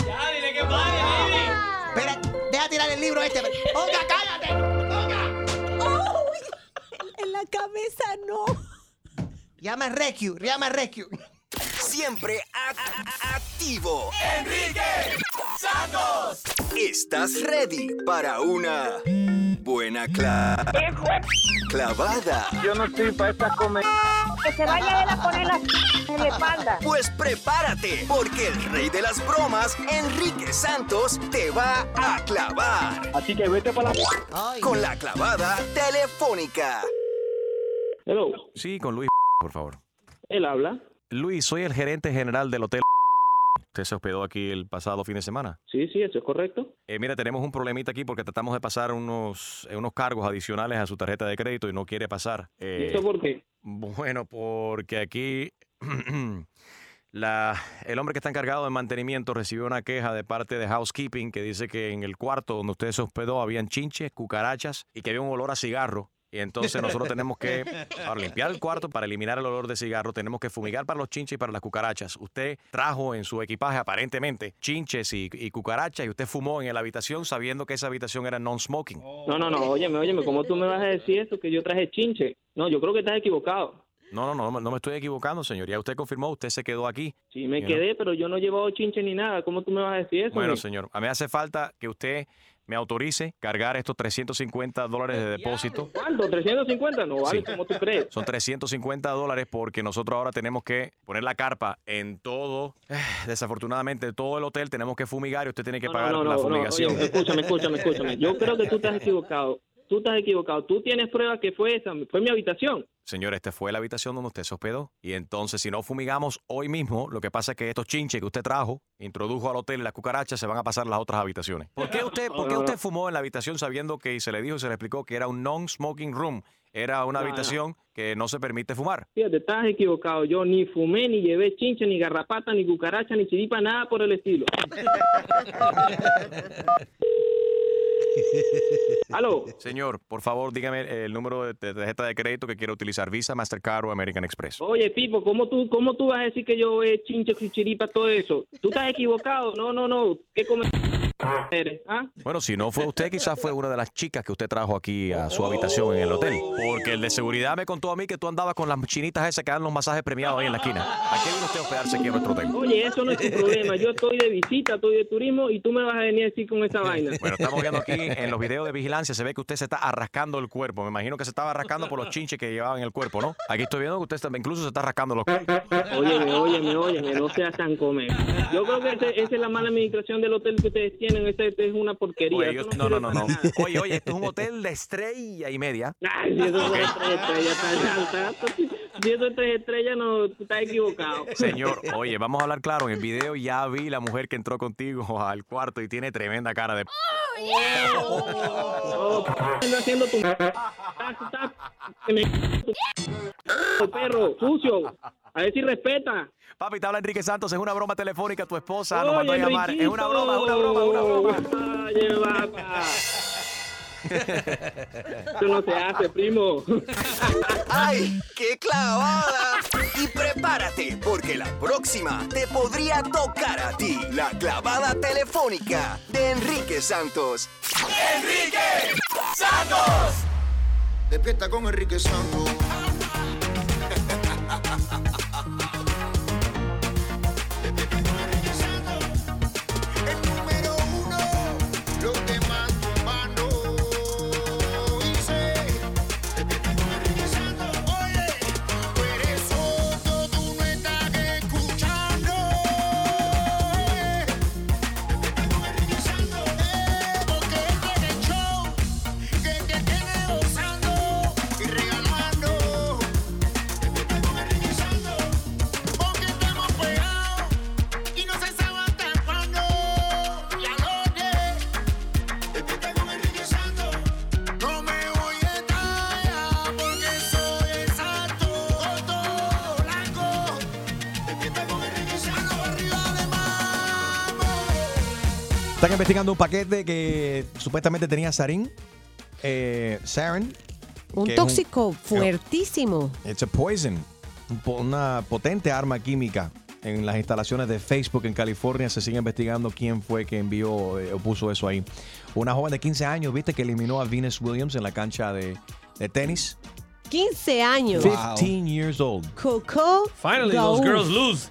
Speaker 8: Ya, dile que pare, Lili.
Speaker 9: Espera, deja tirar el libro este. Olga, cállate.
Speaker 3: En la cabeza no.
Speaker 9: Llama a Rescue, llama a Rescue.
Speaker 7: Siempre a- a- a- activo.
Speaker 6: Enrique Santos.
Speaker 7: ¿Estás ready para una buena cla- clavada?
Speaker 20: Yo no estoy para esta comedia.
Speaker 11: Que se vaya él a poner la en la espalda.
Speaker 7: Pues prepárate, porque el rey de las bromas, Enrique Santos, te va a clavar
Speaker 20: Así que vete para la.
Speaker 9: Ay.
Speaker 7: con la clavada telefónica.
Speaker 20: Hello,
Speaker 2: Sí, con Luis, por favor.
Speaker 20: él habla.
Speaker 2: Luis, soy el gerente general del hotel. Usted se hospedó aquí el pasado fin de semana.
Speaker 20: Sí, sí, eso es correcto.
Speaker 2: Eh, mira, tenemos un problemita aquí porque tratamos de pasar unos, eh, unos cargos adicionales a su tarjeta de crédito y no quiere pasar.
Speaker 20: ¿Y
Speaker 2: Eh,
Speaker 20: esto por qué?
Speaker 2: Bueno, porque aquí la, el hombre que está encargado de mantenimiento recibió una queja de parte de housekeeping que dice que en el cuarto donde usted se hospedó habían chinches, cucarachas y que había un olor a cigarro Y entonces nosotros tenemos que, para limpiar el cuarto, para eliminar el olor de cigarro, tenemos que fumigar para los chinches y para las cucarachas. Usted trajo en su equipaje aparentemente chinches y, y cucarachas y usted fumó en la habitación sabiendo que esa habitación era non-smoking.
Speaker 18: No, no, no, óyeme, óyeme, ¿cómo tú me vas a decir esto que yo traje chinche? No, yo creo que estás equivocado.
Speaker 2: No, no, no, no me estoy equivocando, señor. Ya usted confirmó, usted se quedó aquí.
Speaker 18: Sí, me quedé, pero yo no he llevado chinche ni nada. ¿Cómo tú me vas a decir eso?
Speaker 2: Bueno, señor, a mí hace falta que usted me autorice cargar estos 350 dólares de depósito.
Speaker 18: ¿Cuánto? ¿350? No vale,
Speaker 2: Sí.
Speaker 18: ¿cómo tú crees?
Speaker 2: Son 350 dólares porque nosotros ahora tenemos que poner la carpa en todo, eh, desafortunadamente, todo el hotel tenemos que fumigar y usted tiene que
Speaker 18: No,
Speaker 2: pagar
Speaker 18: no, no,
Speaker 2: la fumigación.
Speaker 18: oye, escúchame, escúchame, escúchame. Yo creo que tú estás equivocado. Tú estás equivocado. Tú tienes pruebas que fue esa, fue mi habitación.
Speaker 2: Señor, esta fue la habitación donde usted se hospedó. Y entonces, si no fumigamos hoy mismo, lo que pasa es que estos chinches que usted trajo, introdujo al hotel y las cucarachas, se van a pasar a las otras habitaciones. ¿Por qué usted, por qué usted fumó en la habitación sabiendo que y se le dijo y se le explicó que era un non-smoking room? Era una
Speaker 18: No, no.
Speaker 2: habitación que no se permite fumar.
Speaker 18: Fíjate, estás equivocado. Yo ni fumé, ni llevé chinche, ni garrapata, ni cucaracha, ni chiripa, nada por el estilo. ¿Aló?
Speaker 2: Señor, por favor, dígame el número de tarjeta de crédito que quiere utilizar, Visa, Mastercard o American Express.
Speaker 18: Oye, Pipo, ¿cómo tú, ¿cómo tú vas a decir que yo he chinche, chiripa, todo eso? Tú estás equivocado. No, no, no. ¿Qué? ¿Ah?
Speaker 2: Bueno, si no fue usted, quizás fue una de las chicas que usted trajo aquí a su habitación en el hotel. Porque el de seguridad me contó a mí que tú andabas con las chinitas esas que dan los masajes premiados ahí en la esquina. ¿A qué usted a hospedarse aquí en nuestro hotel?
Speaker 18: Oye, eso no es tu problema. Yo estoy de visita, estoy de turismo y tú me vas a venir a decir con esa vaina.
Speaker 2: Bueno, estamos viendo aquí en los videos de vigilancia, se ve que usted se está arrascando el cuerpo. Me imagino que se estaba arrascando por los chinches que llevaba en el cuerpo, ¿no? Aquí estoy viendo que usted está- incluso se está rascando los...
Speaker 18: Óyeme, óyeme, óyeme, no seas tan comer. Yo creo que esa es la mala administración del hotel que ustedes tienen. Ese, este es una porquería.
Speaker 2: Oye, yo- no, no, no, no. Oye, oye, esto es un hotel de estrella y media.
Speaker 18: Ay, si eso
Speaker 2: Ok.
Speaker 18: es tres estrellas, si eso es tres estrellas, no, tú estás equivocado.
Speaker 2: Señor, oye, vamos a hablar claro. En el video ya vi la mujer que entró contigo al cuarto y tiene tremenda cara de...
Speaker 18: Oh, ando haciendo tu... Estás- estás- perro, sucio. A ver si respeta.
Speaker 2: Papi, te habla Enrique Santos, es una broma telefónica, tu esposa nos mandó a llamar. Es una broma, es una broma, es una broma.
Speaker 18: Oye, vaca. Eso no se hace, primo.
Speaker 7: ¡Ay, qué clavada! Y prepárate, porque la próxima te podría tocar a ti. La clavada telefónica de Enrique Santos.
Speaker 6: ¡Enrique Santos!
Speaker 21: Despierta con Enrique Santos.
Speaker 2: Investigando un paquete que supuestamente tenía sarín, eh, sarin.
Speaker 3: Un tóxico fuertísimo.
Speaker 2: It's a poison. Un po- Una potente arma química. En las instalaciones de Facebook en California se sigue investigando quién fue que envió eh, o puso eso ahí. Una joven de 15 años, viste, que eliminó a Venus Williams en la cancha de, de tenis.
Speaker 3: 15 años.
Speaker 2: 15 years old.
Speaker 3: Coco. Gauff.
Speaker 8: lose.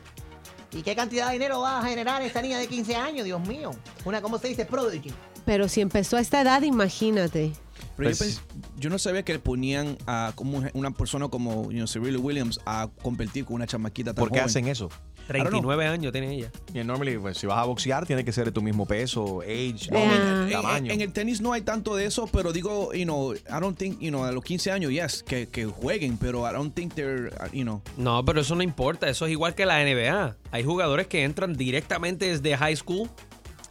Speaker 9: ¿Y qué cantidad de dinero va a generar esta niña de 15 años? Dios mío. Una, ¿cómo se dice? Prodigy.
Speaker 3: Pero si empezó a esta edad, imagínate.
Speaker 5: Pero
Speaker 2: Pues
Speaker 5: yo, pens- yo no sabía que ponían a como una- persona como you know, Serena Williams a competir con una chamaquita tan
Speaker 2: ¿Por qué
Speaker 5: joven.
Speaker 2: hacen eso?
Speaker 8: 39 años tiene ella.
Speaker 2: Y normally, pues, si vas a boxear, tiene que ser de tu mismo peso, age,
Speaker 5: No, en, en-
Speaker 2: tamaño.
Speaker 5: en el tenis no hay tanto de eso, pero digo, you know, I don't think, you know, a los 15 años, yes, que, que jueguen, pero I don't think they're, you know.
Speaker 8: No, pero eso no importa. Eso es igual que la NBA. Hay jugadores que entran directamente desde high school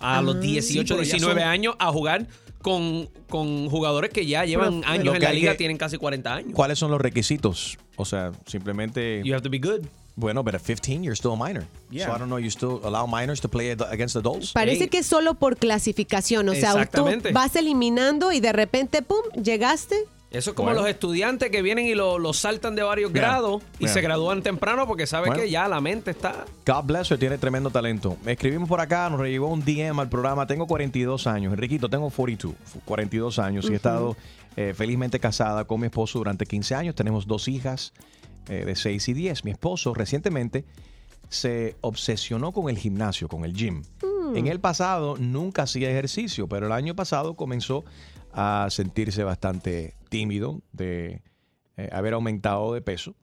Speaker 8: a los
Speaker 5: Ah.
Speaker 8: 18,
Speaker 5: Sí, pero ya
Speaker 8: 19
Speaker 5: son-
Speaker 8: años a jugar con, con jugadores que ya llevan
Speaker 2: Pero-
Speaker 8: años en la liga,
Speaker 2: que-
Speaker 8: tienen casi 40 años.
Speaker 2: ¿Cuáles son los requisitos? O sea, simplemente.
Speaker 8: You have to be good.
Speaker 2: Bueno, but at 15 you're still a minor.
Speaker 3: Yeah.
Speaker 2: So I don't know, you still allow minors to play against adults?
Speaker 3: Parece que es solo por clasificación. O sea, tú vas eliminando y de repente, pum, llegaste.
Speaker 8: Eso es como
Speaker 2: Bueno.
Speaker 8: los estudiantes que vienen y lo, lo saltan de varios grados y se gradúan temprano porque saben
Speaker 2: Bueno.
Speaker 8: que ya la mente está.
Speaker 2: God bless her, tiene tremendo talento. Me escribimos por acá, nos llegó un DM al programa. Tengo 42 años. Enriquito, tengo 42, 42 años y he estado eh, felizmente casada con mi esposo durante 15 años. Tenemos dos hijas eh, de 6 y 10. Mi esposo recientemente se obsesionó con el gimnasio, con el gym.
Speaker 22: Mm.
Speaker 2: En el pasado nunca hacía ejercicio, pero el año pasado comenzó a sentirse bastante tímido de eh, haber aumentado de peso.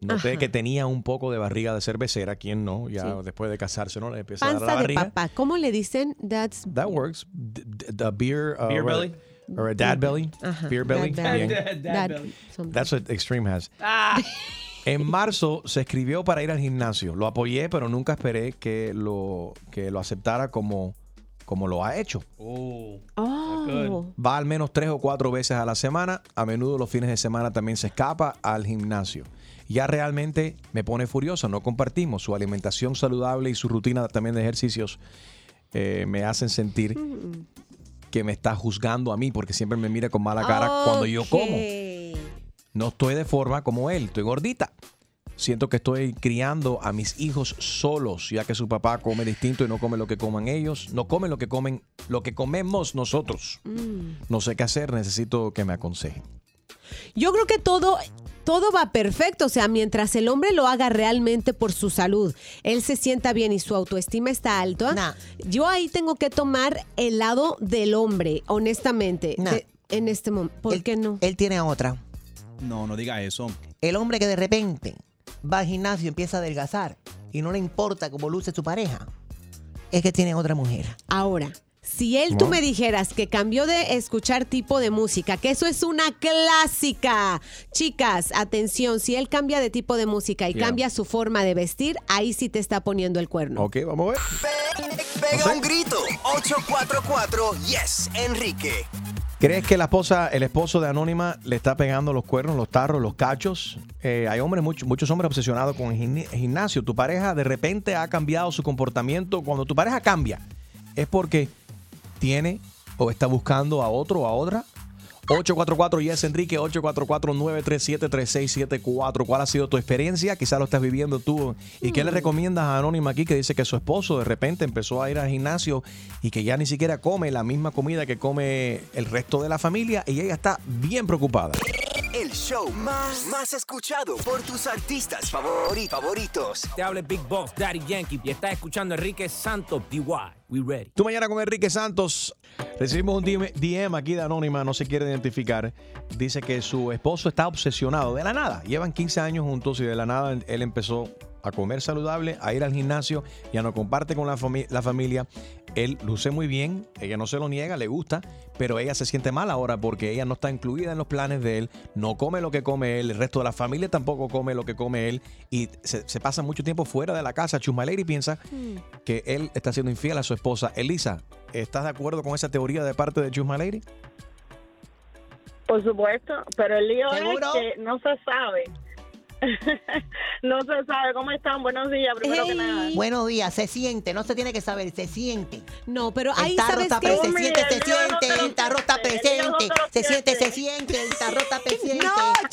Speaker 2: Noté
Speaker 3: Ajá.
Speaker 2: que tenía un poco de barriga de cervecera, ¿quién no? Ya
Speaker 3: Sí.
Speaker 2: después de casarse, ¿no? Le empieza a dar la
Speaker 3: Panza de
Speaker 2: barriga.
Speaker 3: papá. ¿Cómo le dicen? That's
Speaker 2: That works. D- The beer, uh,
Speaker 3: Beer
Speaker 2: or a-
Speaker 3: belly?
Speaker 2: Or a dad belly.
Speaker 3: Ajá,
Speaker 2: Beer
Speaker 3: dad
Speaker 2: belly.
Speaker 3: belly.
Speaker 2: Bien.
Speaker 3: Dad- something.
Speaker 2: That's what Extreme has. En marzo se escribió para ir al gimnasio. Lo apoyé, pero nunca esperé que lo, que lo aceptara como, como lo ha hecho.
Speaker 3: Oh.
Speaker 2: Va al menos tres o cuatro veces a la semana. A menudo los fines de semana también se escapa al gimnasio. Ya realmente me pone furiosa. No compartimos. Su alimentación saludable y su rutina también de ejercicios eh, me hacen sentir que me está juzgando a mí porque siempre me mira con mala cara cuando yo como. No estoy de forma como él, estoy gordita. Siento que estoy criando a mis hijos solos, ya que su papá come distinto y no come lo que coman ellos. No comen lo que comen, lo que comemos nosotros.
Speaker 3: Mm.
Speaker 2: No sé qué hacer, necesito que me aconsejen.
Speaker 3: Yo creo que todo, todo va perfecto. O sea, mientras el hombre lo haga realmente por su salud, él se sienta bien y su autoestima está alto. Yo ahí tengo que tomar el lado del hombre, honestamente.
Speaker 9: Nah.
Speaker 3: de- en este momento. ¿Por qué no?
Speaker 9: Él tiene otra.
Speaker 5: No, no diga eso.
Speaker 9: El hombre que de repente va al gimnasio y empieza a adelgazar y no le importa cómo luce su pareja, es que tiene otra mujer.
Speaker 3: Ahora, si él tú me dijeras que cambió de escuchar tipo de música, que eso es una clásica. Chicas, atención, si él cambia de tipo de música y
Speaker 2: Yeah.
Speaker 3: cambia su forma de vestir, ahí sí te está poniendo el cuerno.
Speaker 2: Ok, vamos a ver.
Speaker 7: Pega un grito. 844 Yes, Enrique.
Speaker 2: ¿Crees que la esposa, el esposo de Anónima le está pegando los cuernos, los tarros, los cachos? Eh, hay hombres, muchos, muchos hombres obsesionados con el gimnasio. Tu pareja de repente ha cambiado su comportamiento. Cuando tu pareja cambia, es porque tiene o está buscando a otro o a otra. 844 Yes Enrique 844-937-3674. ¿Cuál ha sido tu experiencia? Quizás lo estás viviendo tú. ¿Y qué le recomiendas a Anónima aquí que dice que su esposo de repente empezó a ir al gimnasio y que ya ni siquiera come la misma comida que come el resto de la familia y ella está bien preocupada?
Speaker 7: El show más, más escuchado por tus artistas favori- favoritos.
Speaker 23: Te habla Big Boss, Daddy Yankee, y estás escuchando a Enrique Santos, DY. We ready.
Speaker 2: Tú mañana con Enrique Santos. Recibimos un DM DM aquí de Anónima, no se quiere identificar. Dice que su esposo está obsesionado de la nada. Llevan 15 años juntos y de la nada él empezó a comer saludable, a ir al gimnasio, ya no comparte con la, fami- la familia. Él luce muy bien, ella no se lo niega, le gusta, pero ella se siente mal ahora porque ella no está incluida en los planes de él, no come lo que come él, el resto de la familia tampoco come lo que come él y se, se pasa mucho tiempo fuera de la casa. Chusma Lady piensa que él está siendo infiel a su esposa. Elisa, ¿estás de acuerdo con esa teoría de parte de Chusma Lady?
Speaker 11: Por supuesto, pero el lío
Speaker 9: ¿Seguro?
Speaker 11: es que no se sabe. no se sabe cómo están. Buenos días, primero que nada.
Speaker 9: Buenos días, se siente, no se tiene que saber, se siente.
Speaker 3: No, pero
Speaker 9: el
Speaker 3: ahí
Speaker 9: tarro
Speaker 3: sabes
Speaker 9: está
Speaker 3: qué?
Speaker 9: pre- se siente, se
Speaker 3: el
Speaker 9: siente, el tarro está
Speaker 3: el
Speaker 9: presente, se siente, se
Speaker 3: siente.
Speaker 9: siente, el tarro está presente.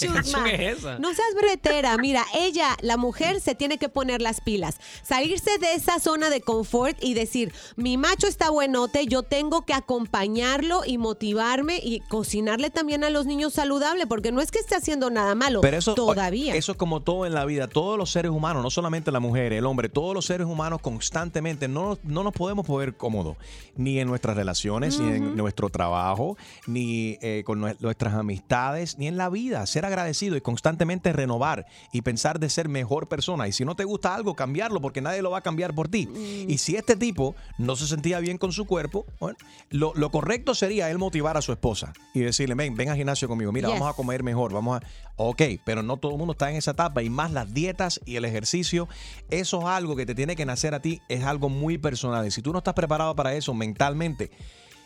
Speaker 3: No, seas bretera. Mira, ella, la mujer, se tiene que poner las pilas. Salirse de esa zona de confort y decir, mi macho está buenote, yo tengo que acompañarlo y motivarme y cocinarle también a los niños saludable, porque no es que esté haciendo nada malo.
Speaker 2: Pero eso,
Speaker 3: todavía.
Speaker 2: eso es como todo en la vida. Todos los seres humanos, no solamente la mujer, el hombre, todos los seres humanos constantemente no, no nos podemos poner cómodos. Ni en nuestras relaciones, ni en nuestro trabajo, ni eh, con nue- nuestras amistades, ni en la vida. Ser agradecido y constantemente renovar y pensar de ser mejor persona. Y si no te gusta algo, cambiarlo, porque nadie lo va a cambiar por ti. Y si este tipo no se sentía bien con su cuerpo, bueno, lo, lo correcto sería él motivar a su esposa y decirle, ven, ven al gimnasio conmigo, mira,
Speaker 3: Yes.
Speaker 2: vamos a comer mejor, vamos a... Ok, pero no todo el mundo está en esa etapa y más las dietas y el ejercicio, eso es algo que te tiene que nacer a ti, es algo muy personal. Y si tú no estás preparado para eso mentalmente,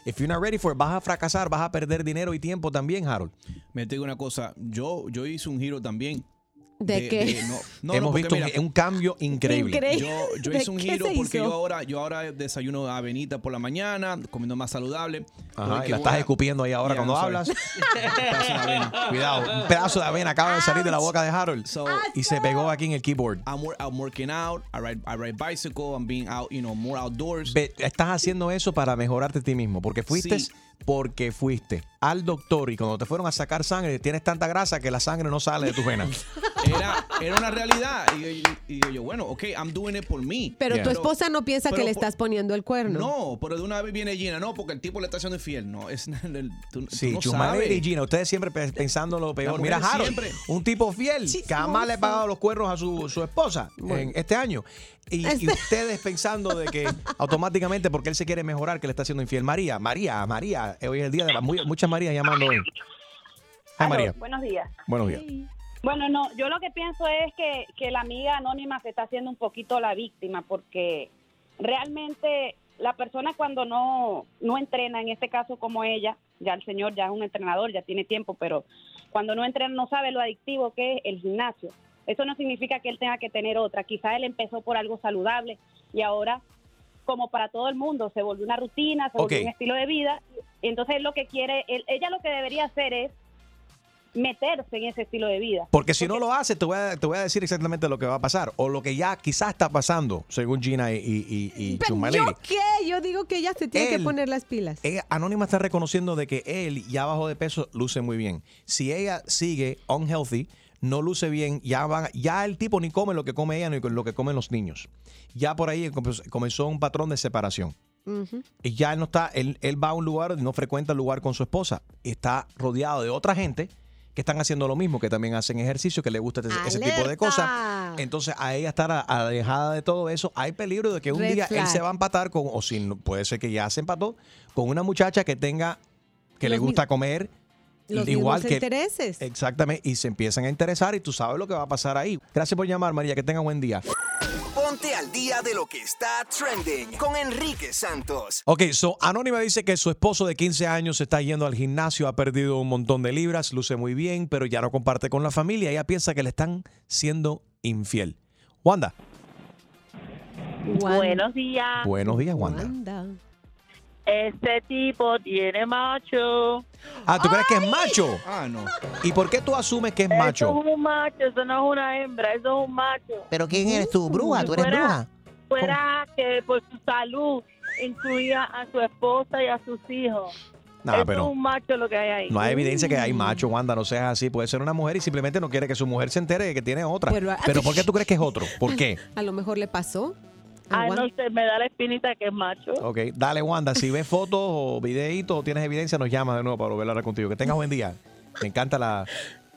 Speaker 2: if you're not ready for it, vas a fracasar, vas a perder dinero y tiempo también, Harold.
Speaker 5: Me digo una cosa, yo, yo hice un giro también
Speaker 3: ¿De qué?
Speaker 5: no, no,
Speaker 2: Hemos
Speaker 5: porque
Speaker 2: visto
Speaker 5: mira,
Speaker 2: un, un cambio increíble.
Speaker 3: Increíble.
Speaker 5: Yo, yo
Speaker 3: ¿De
Speaker 5: hice un giro porque
Speaker 3: hizo?
Speaker 5: yo ahora, yo ahora desayuno avenita por la mañana, comiendo más saludable.
Speaker 2: Ajá, y la estás
Speaker 5: a-
Speaker 2: escupiendo ahí ahora
Speaker 5: Yeah,
Speaker 2: cuando hablas.
Speaker 5: sorry. Un pedazo de avena.
Speaker 2: Cuidado, un pedazo de avena acaba de salir de la boca de Harold
Speaker 5: So,
Speaker 2: y se pegó aquí en el keyboard.
Speaker 5: I'm, I'm working out. I ride, I ride bicycle. I'm being out, you know, more outdoors.
Speaker 2: Ve, estás haciendo eso para mejorarte a ti mismo, porque fuiste
Speaker 5: Sí.
Speaker 2: Porque fuiste al doctor y cuando te fueron a sacar sangre tienes tanta grasa que la sangre no sale de tus venas.
Speaker 5: Era, era una realidad. Y, yo- y- y digo yo, bueno, ok, I'm doing it por mí.
Speaker 3: Pero tu esposa no piensa que
Speaker 5: pero
Speaker 3: le
Speaker 5: por-
Speaker 3: estás poniendo el cuerno.
Speaker 5: No, pero de una vez viene Gina, no, porque el tipo le está haciendo infiel. No, es tú, tú
Speaker 2: Sí,
Speaker 5: no sabes.
Speaker 2: y Gina, ustedes siempre pe- pensando lo peor. Mira, Harold,
Speaker 5: siempre-
Speaker 2: un tipo fiel que jamás le ha pagado los cuernos a su, su esposa en este año. Y, y
Speaker 3: Este-
Speaker 2: ustedes pensando de que automáticamente porque él se quiere mejorar que le está haciendo infiel. María, María, María, hoy es el día de mu- muchas Marías llamando hoy. Ay, María.
Speaker 24: Buenos días.
Speaker 2: Buenos días.
Speaker 24: Bueno, no, yo lo que pienso es que, que la amiga anónima se está haciendo un poquito la víctima porque realmente la persona cuando no, no entrena, en este caso como ella, ya el señor ya es un entrenador, ya tiene tiempo, pero cuando no entrena no sabe lo adictivo que es el gimnasio. Eso no significa que él tenga que tener otra. Quizá él empezó por algo saludable y ahora, como para todo el mundo, se volvió una rutina, se volvió un estilo de vida. Entonces él lo que quiere, él- ella lo que debería hacer es meterse en ese estilo de vida.
Speaker 2: Porque si no lo hace, te voy, a, te voy a decir exactamente lo que va a pasar. O lo que ya quizás está pasando, según Gina y, y,
Speaker 3: Pero. ¿Yo qué? Yo digo que ella se tiene
Speaker 2: Él-
Speaker 3: que poner las pilas.
Speaker 2: Ella, Anónima está reconociendo de que él ya bajó de peso, luce muy bien. Si ella sigue unhealthy, no luce bien, ya van, ya el tipo ni come lo que come ella ni lo que comen los niños. Ya por ahí comenzó- un patrón de separación. Y ya él no está, él, él va a un lugar, no frecuenta el lugar con su esposa. Está rodeado de otra gente que están haciendo lo mismo, que también hacen ejercicio, que le gusta ese, ese tipo de cosas. Entonces, a ella estar alejada de todo eso, hay peligro de que un
Speaker 3: Red
Speaker 2: día él se va a empatar con, o si puede ser que ya se empató, con una muchacha que tenga, que le
Speaker 3: Los
Speaker 2: gusta comer.
Speaker 3: Los
Speaker 2: igual que
Speaker 3: intereses.
Speaker 2: Exactamente, y se empiezan a interesar y tú sabes lo que va a pasar ahí. Gracias por llamar, María, que tenga buen día.
Speaker 7: Ponte al día de lo que está trending con Enrique Santos.
Speaker 2: Ok, so Anónima dice que su esposo de 15 años está yendo al gimnasio, ha perdido un montón de libras, luce muy bien, pero ya no comparte con la familia. Ella piensa que le están siendo infiel. Wanda.
Speaker 22: Buenos días.
Speaker 2: Buenos días, Wanda.
Speaker 22: Este tipo tiene macho.
Speaker 2: Ah, ¿tú crees que es macho?
Speaker 5: Ah, no.
Speaker 2: ¿Y por qué tú asumes que es
Speaker 22: Eso
Speaker 2: macho?
Speaker 22: es un macho, eso no es una hembra, eso es un macho.
Speaker 9: ¿Pero quién eres tú, bruja? ¿Tú eres
Speaker 22: Fuera-
Speaker 9: bruja?
Speaker 22: Fuera que por su salud incluía a su esposa y a sus hijos.
Speaker 2: Nah, pero
Speaker 22: es un macho lo que hay ahí.
Speaker 2: no hay evidencia que hay macho, Wanda, no seas así. Puede ser una mujer y simplemente no quiere que su mujer se entere de que tiene otra.
Speaker 3: Pero-
Speaker 2: Pero, ¿por qué tú crees que es otro? ¿Por qué?
Speaker 3: A lo mejor le pasó.
Speaker 22: Ay,
Speaker 3: Juan.
Speaker 22: no sé, me da la espinita que es macho.
Speaker 2: Ok, dale, Wanda. Si ves fotos o videitos o tienes evidencia, nos llamas de nuevo para volver a hablar contigo. Que tengas buen día. Me encanta la,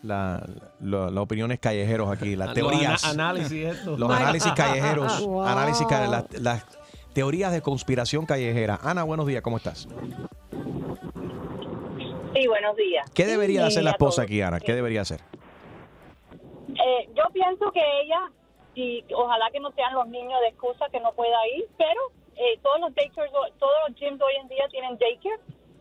Speaker 2: la- la- las opiniones callejeros aquí, las
Speaker 8: Los
Speaker 2: teorías.
Speaker 8: ana- análisis estos.
Speaker 2: Los análisis callejeros.
Speaker 8: Wow.
Speaker 2: Análisis, ca- las, las teorías de conspiración callejera. Ana, buenos días, ¿cómo estás?
Speaker 24: Sí, buenos días.
Speaker 2: ¿Qué debería
Speaker 24: Sí,
Speaker 2: hacer la esposa aquí, Ana? ¿Qué debería hacer?
Speaker 24: Eh, yo pienso que ella, y ojalá que no sean los niños de excusa que no pueda ir, pero eh, todos los daycares, todos los gyms hoy en día tienen daycare,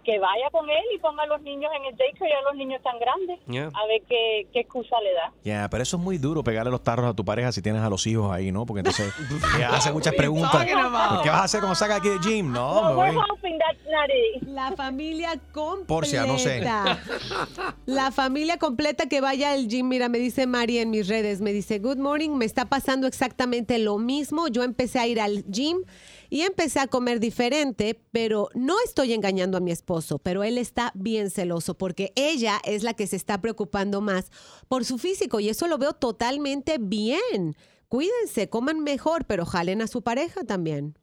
Speaker 24: que vaya con él y ponga a los niños en el daycare, ya los niños tan grandes,
Speaker 2: Yeah.
Speaker 24: a ver qué, qué excusa le da.
Speaker 2: Ya, pero eso es muy duro pegarle los tarros a tu pareja si tienes a los hijos ahí, ¿no? Porque entonces hace muchas preguntas.
Speaker 24: about?
Speaker 2: ¿Qué vas a hacer cuando salga aquí de gym? No, me
Speaker 24: we're
Speaker 2: voy.
Speaker 24: hoping that's not it.
Speaker 3: La familia completa.
Speaker 2: Porcia, no sé.
Speaker 3: La familia completa que vaya al gym. Mira, me dice Mari en mis redes, me dice, good morning, me está pasando exactamente lo mismo. Yo empecé a ir al gym y empecé a comer diferente, pero no estoy engañando a mi esposo, pero él está bien celoso porque ella es la que se está preocupando más por su físico y eso lo veo totalmente bien. Cuídense, coman mejor, pero jalen a su pareja también.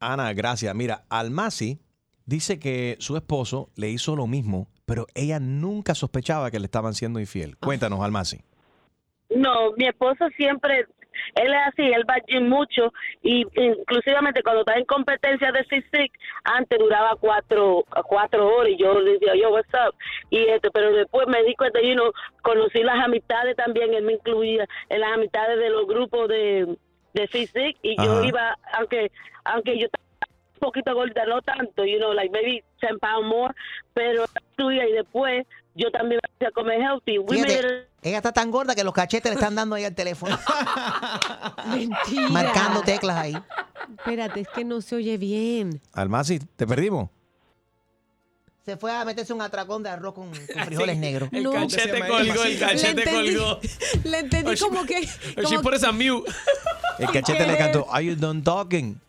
Speaker 2: Ana, gracias. Mira, Almasi dice que su esposo le hizo lo mismo, pero ella nunca sospechaba que le estaban siendo infiel. Cuéntanos, Almasi.
Speaker 22: No, mi esposo siempre, él es así, él va al gym mucho y inclusivamente cuando está en competencia de physique, antes duraba cuatro, cuatro horas y yo le decía, yo, what's up? Y este, pero después me di cuenta, y no conocí las amistades también, él me incluía en las amistades de los grupos de, de physique y yo iba, aunque, aunque yo estaba un poquito gordita, no tanto, you know, like maybe 10 pounds more, pero estudia y después yo también empecé a comer healthy. We made
Speaker 9: Ella está tan gorda que los cachetes le están dando ahí al teléfono.
Speaker 3: Mentira.
Speaker 9: Marcando teclas ahí.
Speaker 3: Espérate, es que no se oye bien.
Speaker 2: Almasi, ¿te perdimos?
Speaker 9: Se fue a meterse un atracón de arroz con, con frijoles negros.
Speaker 8: El cachete colgó, el cachete colgó.
Speaker 3: Le entendí como que.
Speaker 8: She
Speaker 3: como
Speaker 8: put us on mute.
Speaker 2: El cachete le cantó, Are you done talking?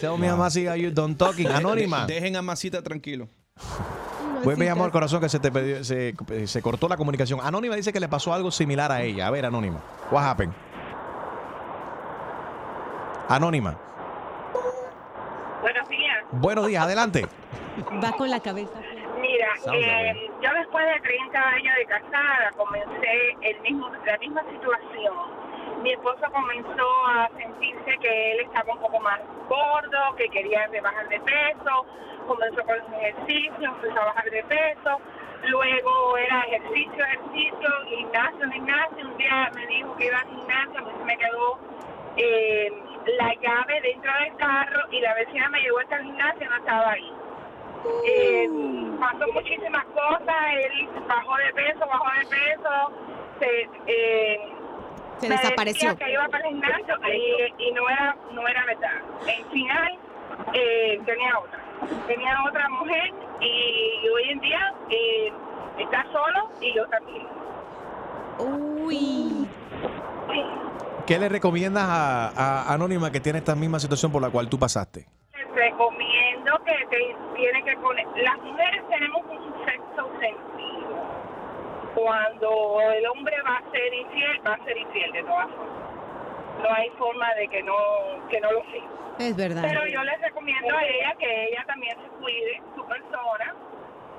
Speaker 2: Tell me, Almasi, are you done talking? Anónima.
Speaker 5: Dejen a Masita tranquilo.
Speaker 2: Pues me llamó al corazón que se, te perdió- se, se cortó la comunicación. Anónima dice que le pasó algo similar a ella. A ver, Anónima. What happened? Anónima.
Speaker 25: Buenos días.
Speaker 2: Buenos días, adelante.
Speaker 3: Va con la cabeza.
Speaker 25: Mira, eh, yo después de 30 años de casada comencé el mismo, la misma situación. Mi esposo comenzó a sentirse que él estaba un poco más gordo, que quería rebajar de peso, comenzó con los ejercicios, empezó a bajar de peso, luego era ejercicio, ejercicio, gimnasio, gimnasio, un día me dijo que iba al gimnasio, se me quedó eh, la llave dentro del carro y la vecina me llevó hasta el gimnasio, no estaba ahí. Eh, pasó muchísimas cosas, él bajó de peso, bajó de peso, se, eh,
Speaker 3: Se
Speaker 25: me
Speaker 3: desapareció.
Speaker 25: decía que iba para el gimnasio y, y no era no era verdad. En final eh, tenía otra, tenía otra mujer y hoy en día eh, está solo y yo también.
Speaker 3: Uy.
Speaker 2: ¿Qué le recomiendas a, a Anónima que tiene esta misma situación por la cual tú pasaste?
Speaker 25: Les recomiendo que te, tiene que poner, las mujeres tenemos un sexo sentido. Cuando el hombre va a ser infiel, va a ser infiel de todas formas. No hay forma de que no que no lo sea.
Speaker 3: Es verdad.
Speaker 25: Pero yo les recomiendo a ella que ella también se cuide su persona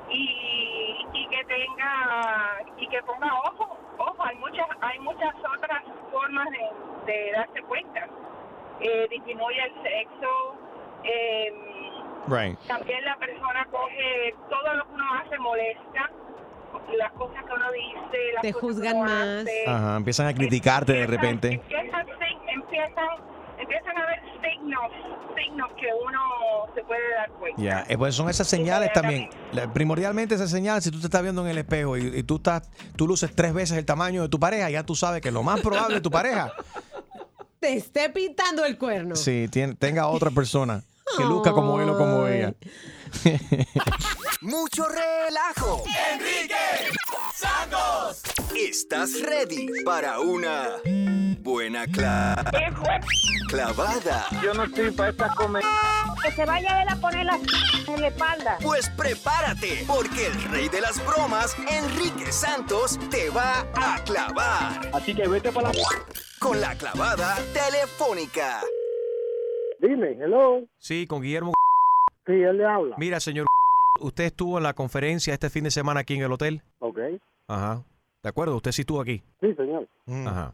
Speaker 25: y, y que tenga y que ponga ojo, ojo, hay muchas hay muchas otras formas de, de darse cuenta. Eh, disminuye el sexo, eh,
Speaker 2: Right.
Speaker 25: también la persona coge todo lo que uno hace molesta, las cosas que uno dice, las
Speaker 3: Te
Speaker 25: cosas que
Speaker 3: juzgan
Speaker 25: uno
Speaker 3: más.
Speaker 25: hace.
Speaker 2: Ajá, empiezan a criticarte de repente.
Speaker 25: Empiezan, sig- empiezan, empiezan a ver signos, signos que uno se puede dar cuenta.
Speaker 2: Ya, eh, pues son esas señales también. La- Primordialmente esas señales, si tú te estás viendo en el espejo y, y tú estás, tú luces tres veces el tamaño de tu pareja, ya tú sabes que lo más probable de tu pareja,
Speaker 3: Te esté pintando el cuerno.
Speaker 2: tiene- tenga otra persona que luzca como él o como ella.
Speaker 7: Mucho relajo.
Speaker 21: Enrique Santos.
Speaker 7: ¿Estás ready para una buena cla- clavada?
Speaker 20: Yo no estoy para estas comer.
Speaker 24: Que se vaya él a poner la en la espalda.
Speaker 7: Pues prepárate, porque el rey de las bromas, Enrique Santos, te va a clavar.
Speaker 20: Así que vete para la...
Speaker 7: Con la clavada telefónica.
Speaker 20: Dime, hello.
Speaker 2: Sí, con Guillermo.
Speaker 20: Sí, él le habla.
Speaker 2: Mira, señor, usted estuvo en la conferencia este fin de semana aquí en el hotel.
Speaker 20: Ok.
Speaker 2: Ajá. ¿De acuerdo? Usted sí estuvo aquí.
Speaker 20: Sí, señor.
Speaker 2: Ajá.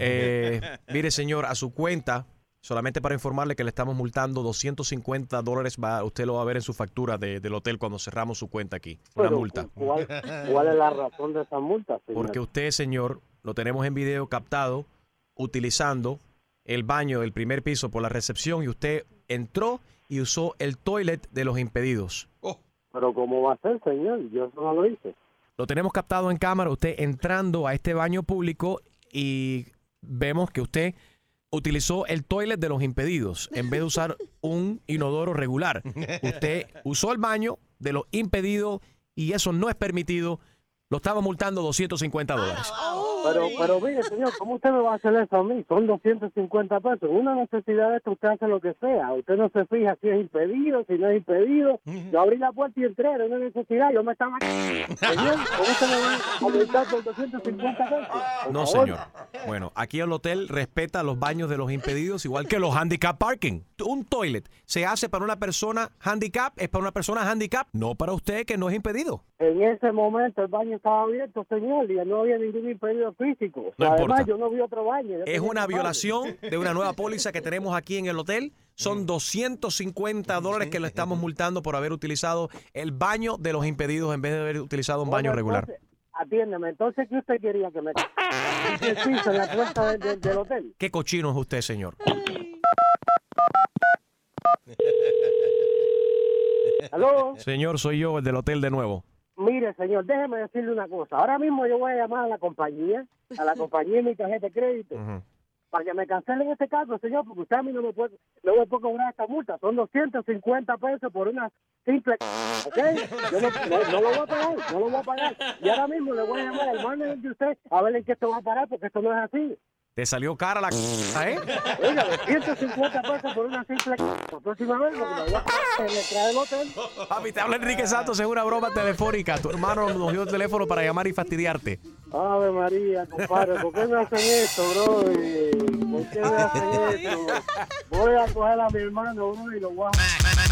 Speaker 2: Eh, mire, señor, a su cuenta, solamente para informarle que le estamos multando 250 dólares, va, usted lo va a ver en su factura de- del hotel cuando cerramos su cuenta aquí. Una
Speaker 20: Pero,
Speaker 2: multa.
Speaker 20: ¿cuál, cuál es la razón de esa multa, señor?
Speaker 2: Porque usted, señor, lo tenemos en video captado utilizando el baño del primer piso por la recepción y usted entró y usó el toilet de los impedidos.
Speaker 20: Pero ¿cómo va a ser, señor? Yo eso no lo hice.
Speaker 2: Lo tenemos captado en cámara, usted entrando a este baño público y vemos que usted utilizó el toilet de los impedidos en vez de usar un inodoro regular. Usted usó el baño de los impedidos y eso no es permitido. Lo estaba multando 250 dólares.
Speaker 20: Pero, pero mire, señor, ¿cómo usted me va a hacer eso a mí? Son 250 pesos. Una necesidad de esto, usted hace lo que sea. Usted no se fija si es impedido, si no es impedido. Yo abrí la puerta y entré, era una necesidad. Yo me estaba... Señor, ¿cómo usted me va a aumentar por 250 pesos? Por
Speaker 2: No,
Speaker 20: favor.
Speaker 2: señor. Bueno, aquí el hotel respeta los baños de los impedidos igual que los handicap parking. Un toilet se hace para una persona handicap, es para una persona handicap, no para usted que no es impedido.
Speaker 20: En ese momento el baño estaba abierto, señor, y no había ningún impedido físico.
Speaker 2: No
Speaker 20: Además,
Speaker 2: importa.
Speaker 20: yo no vi otro baño.
Speaker 2: Es una violación de una nueva póliza que tenemos aquí en el hotel. Son 250 dólares que le estamos multando por haber utilizado el baño de los impedidos en vez de haber utilizado un baño
Speaker 20: Bueno,
Speaker 2: regular.
Speaker 20: entonces, Atiéndeme, entonces, ¿qué usted quería que me el piso en la puerta del- del- del hotel?
Speaker 2: ¿Qué cochino es usted, señor?
Speaker 20: ¿Aló?
Speaker 2: Señor, soy yo, el del hotel de nuevo.
Speaker 20: Mire, señor, déjeme decirle una cosa. Ahora mismo yo voy a llamar a la compañía, a la compañía de mi tarjeta de crédito, para que me cancelen este cargo, señor, porque usted a mí no me puede, no me puede cobrar esta multa. Son 250 pesos por una simple... ¿Ok? Yo no, no- no lo voy a pagar, no lo voy a pagar. Y ahora mismo le voy a llamar al manager de usted a ver en qué esto va a parar, porque esto no es así.
Speaker 2: Te salió cara la ¿eh?
Speaker 20: Oiga, 250 pesos por una simple... La próxima vez, porque me voy a en entrada del hotel.
Speaker 2: Papi, te habla Enrique Santos, es una broma telefónica. Tu hermano nos dio el teléfono para llamar y fastidiarte.
Speaker 20: Ave María, compadre, ¿por qué me hacen esto, bro? ¿Por qué me hacen esto? Voy a coger a mi hermano, bro, y lo voy a...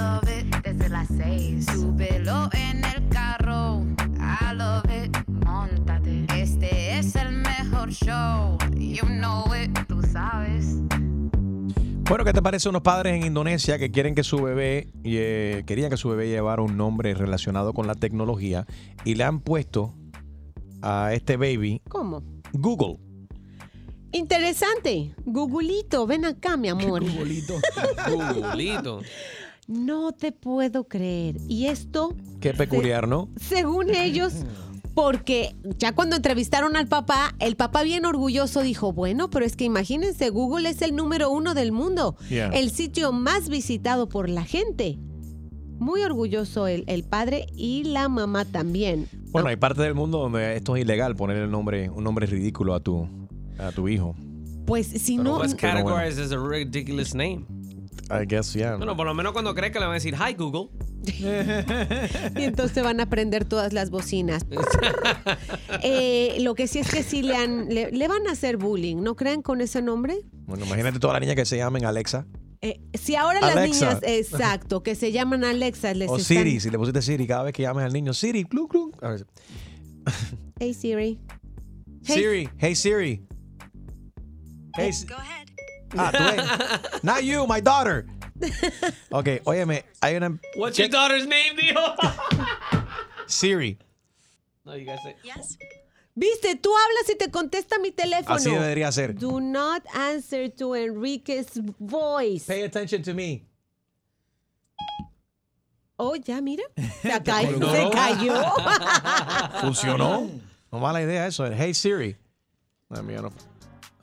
Speaker 26: love it. Desde las seis, súbelo en el carro, I love it. Móntate, este es el mejor show, you know it, tú sabes.
Speaker 2: Bueno, ¿qué te parece unos padres en Indonesia que quieren que su bebé, eh, querían que su bebé llevara un nombre relacionado con la tecnología y le han puesto a este baby
Speaker 3: ¿Cómo?
Speaker 2: Google?
Speaker 3: Interesante. Googlito, ven acá, mi amor.
Speaker 8: Googlito. Googlito.
Speaker 3: No te puedo creer. Y esto,
Speaker 2: Qué peculiar, ¿no?
Speaker 3: según ellos, porque ya cuando entrevistaron al papá, el papá bien orgulloso dijo, bueno, pero es que imagínense, Google es el número uno del mundo,
Speaker 2: Yeah.
Speaker 3: el sitio más visitado por la gente. Muy orgulloso el, el padre y la mamá también.
Speaker 2: Bueno, hay parte del mundo donde esto es ilegal, poner el nombre, un nombre ridículo a tu, a tu hijo.
Speaker 3: Pues si
Speaker 8: Pero
Speaker 3: no...
Speaker 8: what's
Speaker 2: Pero bueno.
Speaker 8: categorized as a ridiculous name.
Speaker 2: I guess, yeah.
Speaker 8: Bueno, por lo menos cuando crees que le van a decir hi Google.
Speaker 3: Y entonces van a prender todas las bocinas. Eh, lo que sí es que sí le, han, le, le van a hacer bullying, ¿no creen con ese nombre?
Speaker 2: Bueno, imagínate todas las niñas que se llamen Alexa
Speaker 3: Eh, si ahora las niñas, exacto, que se llaman Alexa, les
Speaker 2: o
Speaker 3: están...
Speaker 2: Siri. Si le pusiste Siri, cada vez que llames al niño, Siri, clu, clu. A ver,
Speaker 3: Hey Siri. Hey-
Speaker 2: Siri, hey Siri. Hey, Go ahead. Ah, tú. Not you, my daughter. Ok, óyeme, hay una.
Speaker 8: What's your daughter's name, dijo?
Speaker 2: Siri.
Speaker 8: No, you guys say.
Speaker 3: Viste, tú hablas y te contesta mi teléfono.
Speaker 2: Así debería ser.
Speaker 3: Do not answer to Enrique's voice.
Speaker 2: Pay attention to me.
Speaker 3: Oh, ya, mira. Se, cayó.
Speaker 2: Funcionó. No mala idea eso. Hey Siri. No.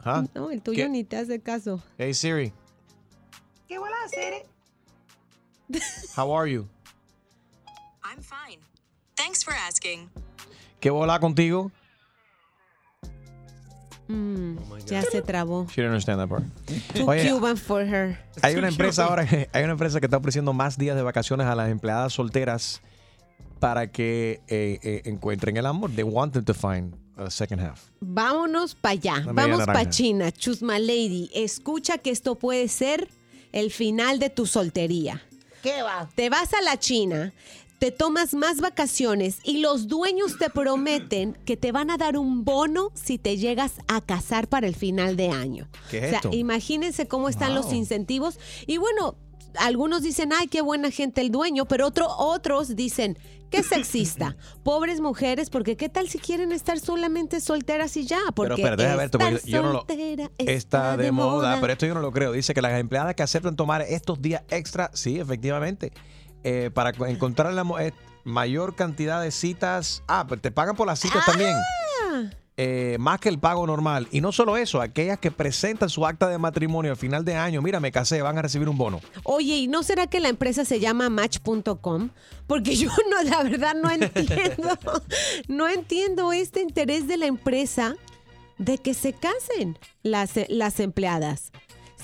Speaker 2: ¿Ah?
Speaker 3: No, el tuyo
Speaker 2: ¿Qué?
Speaker 3: ni te hace caso.
Speaker 2: Hey Siri,
Speaker 9: ¿Qué voy a hacer?
Speaker 2: how are you?
Speaker 27: I'm fine. Thanks for asking.
Speaker 2: ¿Qué bola contigo?
Speaker 3: Mm, ya se trabó.
Speaker 2: She didn't understand that part.
Speaker 3: Too
Speaker 2: Oye,
Speaker 3: Cuban for her.
Speaker 2: hay una empresa ahora, que- hay una empresa que está ofreciendo más días de vacaciones a las empleadas solteras para que eh, eh, encuentren el amor. They want them to find second half.
Speaker 3: Vámonos para allá. Vamos para. China. Chusma Lady, escucha que esto puede ser el final de tu soltería.
Speaker 9: ¿Qué va?
Speaker 3: Te vas a la China, te tomas más vacaciones y los dueños te prometen que te van a dar un bono si te llegas a casar para el final de año.
Speaker 2: ¿Qué es
Speaker 3: o sea,
Speaker 2: esto?
Speaker 3: imagínense cómo están los incentivos. Y bueno, algunos dicen, ay, qué buena gente el dueño, pero otro, otros dicen, qué sexista. Pobres mujeres, porque qué tal si quieren estar solamente solteras y ya. Porque
Speaker 2: pero espera, deja ver, porque yo no lo-
Speaker 3: soltera
Speaker 2: Está de moda, pero esto yo no lo creo. Dice que las empleadas que aceptan tomar estos días extra, sí, efectivamente, eh, para co- encontrar la eh, mayor cantidad de citas. Ah, pero te pagan por las citas también. Eh, más que el pago normal. Y no solo eso, aquellas que presentan su acta de matrimonio al final de año, mira, me casé, van a recibir un bono.
Speaker 3: Oye, ¿y no será que la empresa se llama Match.com? Porque yo no, la verdad no entiendo, no entiendo este interés de la empresa de que se casen las, las empleadas.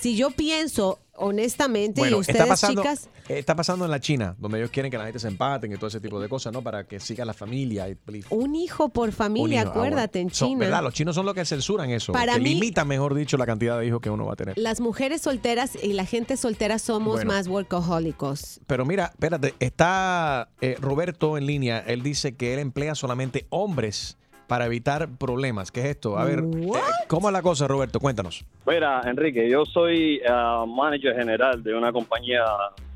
Speaker 3: Si yo pienso honestamente, y ustedes
Speaker 2: está pasando,
Speaker 3: chicas,
Speaker 2: eh, está pasando en la China, donde ellos quieren que la gente se empaten y todo ese tipo de cosas, ¿no? Para que siga la familia. Y,
Speaker 3: un hijo por familia.
Speaker 2: Ah, bueno.
Speaker 3: acuérdate, en
Speaker 2: Son-
Speaker 3: China.
Speaker 2: ¿verdad? Los chinos son los que censuran eso.
Speaker 3: Para
Speaker 2: que
Speaker 3: mí-
Speaker 2: limitan, mejor dicho, la cantidad de hijos que uno va a tener.
Speaker 3: Las mujeres solteras y la gente soltera somos
Speaker 2: Bueno.
Speaker 3: más workahólicos.
Speaker 2: Pero mira, espérate, está eh, Roberto en línea. Él dice que él emplea solamente hombres para evitar problemas. ¿Qué es esto? A ver, eh, ¿cómo es la cosa, Roberto? Cuéntanos.
Speaker 28: Mira, Enrique, yo soy ah, manager general de una compañía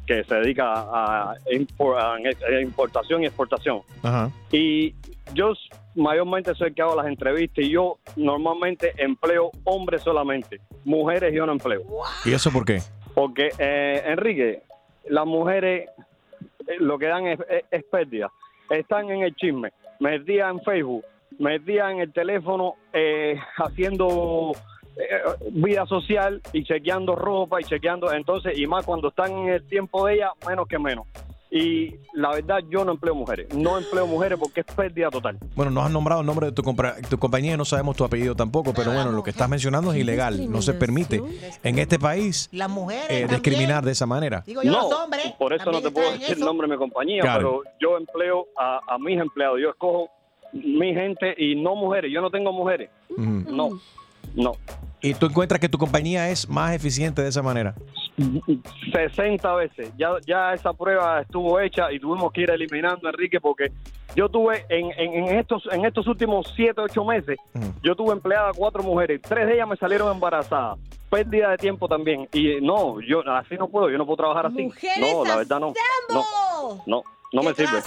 Speaker 28: que se dedica a, impor- a importación y exportación.
Speaker 2: Ajá.
Speaker 28: Y yo mayormente soy el que hago las entrevistas y yo normalmente empleo hombres solamente. Mujeres yo no empleo.
Speaker 2: ¿Y eso por qué?
Speaker 28: Porque, eh, Enrique, las mujeres eh, lo que dan es, es- es pérdida. Están en el chisme, metidas en Facebook, metidas en el teléfono, eh, haciendo eh, vida social y chequeando ropa y chequeando. Entonces, y más cuando están en el tiempo de ella, menos que menos. Y la verdad, yo no empleo mujeres. No empleo mujeres porque es pérdida total.
Speaker 2: Bueno, nos has nombrado el nombre de tu, compra- tu compañía y no sabemos tu apellido tampoco, pero bueno, lo que estás mencionando es ilegal. No se permite en este país
Speaker 9: Las mujeres
Speaker 2: eh,
Speaker 9: también.
Speaker 2: discriminar de esa manera.
Speaker 9: Digo yo,
Speaker 28: No,
Speaker 9: los hombres.
Speaker 28: Por eso no te puedo decir el nombre de mi compañía,
Speaker 2: Claro.
Speaker 28: pero yo empleo a, a mis empleados. Yo escojo mi gente y no mujeres. Yo no tengo mujeres. No, no.
Speaker 2: ¿Y tú encuentras que tu compañía es más eficiente de esa manera?
Speaker 28: 60 veces. Ya, ya esa prueba estuvo hecha y tuvimos que ir eliminando, Enrique, porque yo tuve en, en, en estos en estos últimos 7, 8 meses, yo tuve empleada cuatro mujeres. Tres de ellas me salieron embarazadas. Pérdida de tiempo también. Y no, yo así no puedo. Yo no puedo trabajar así. no, la verdad no. No, no, no me sirve.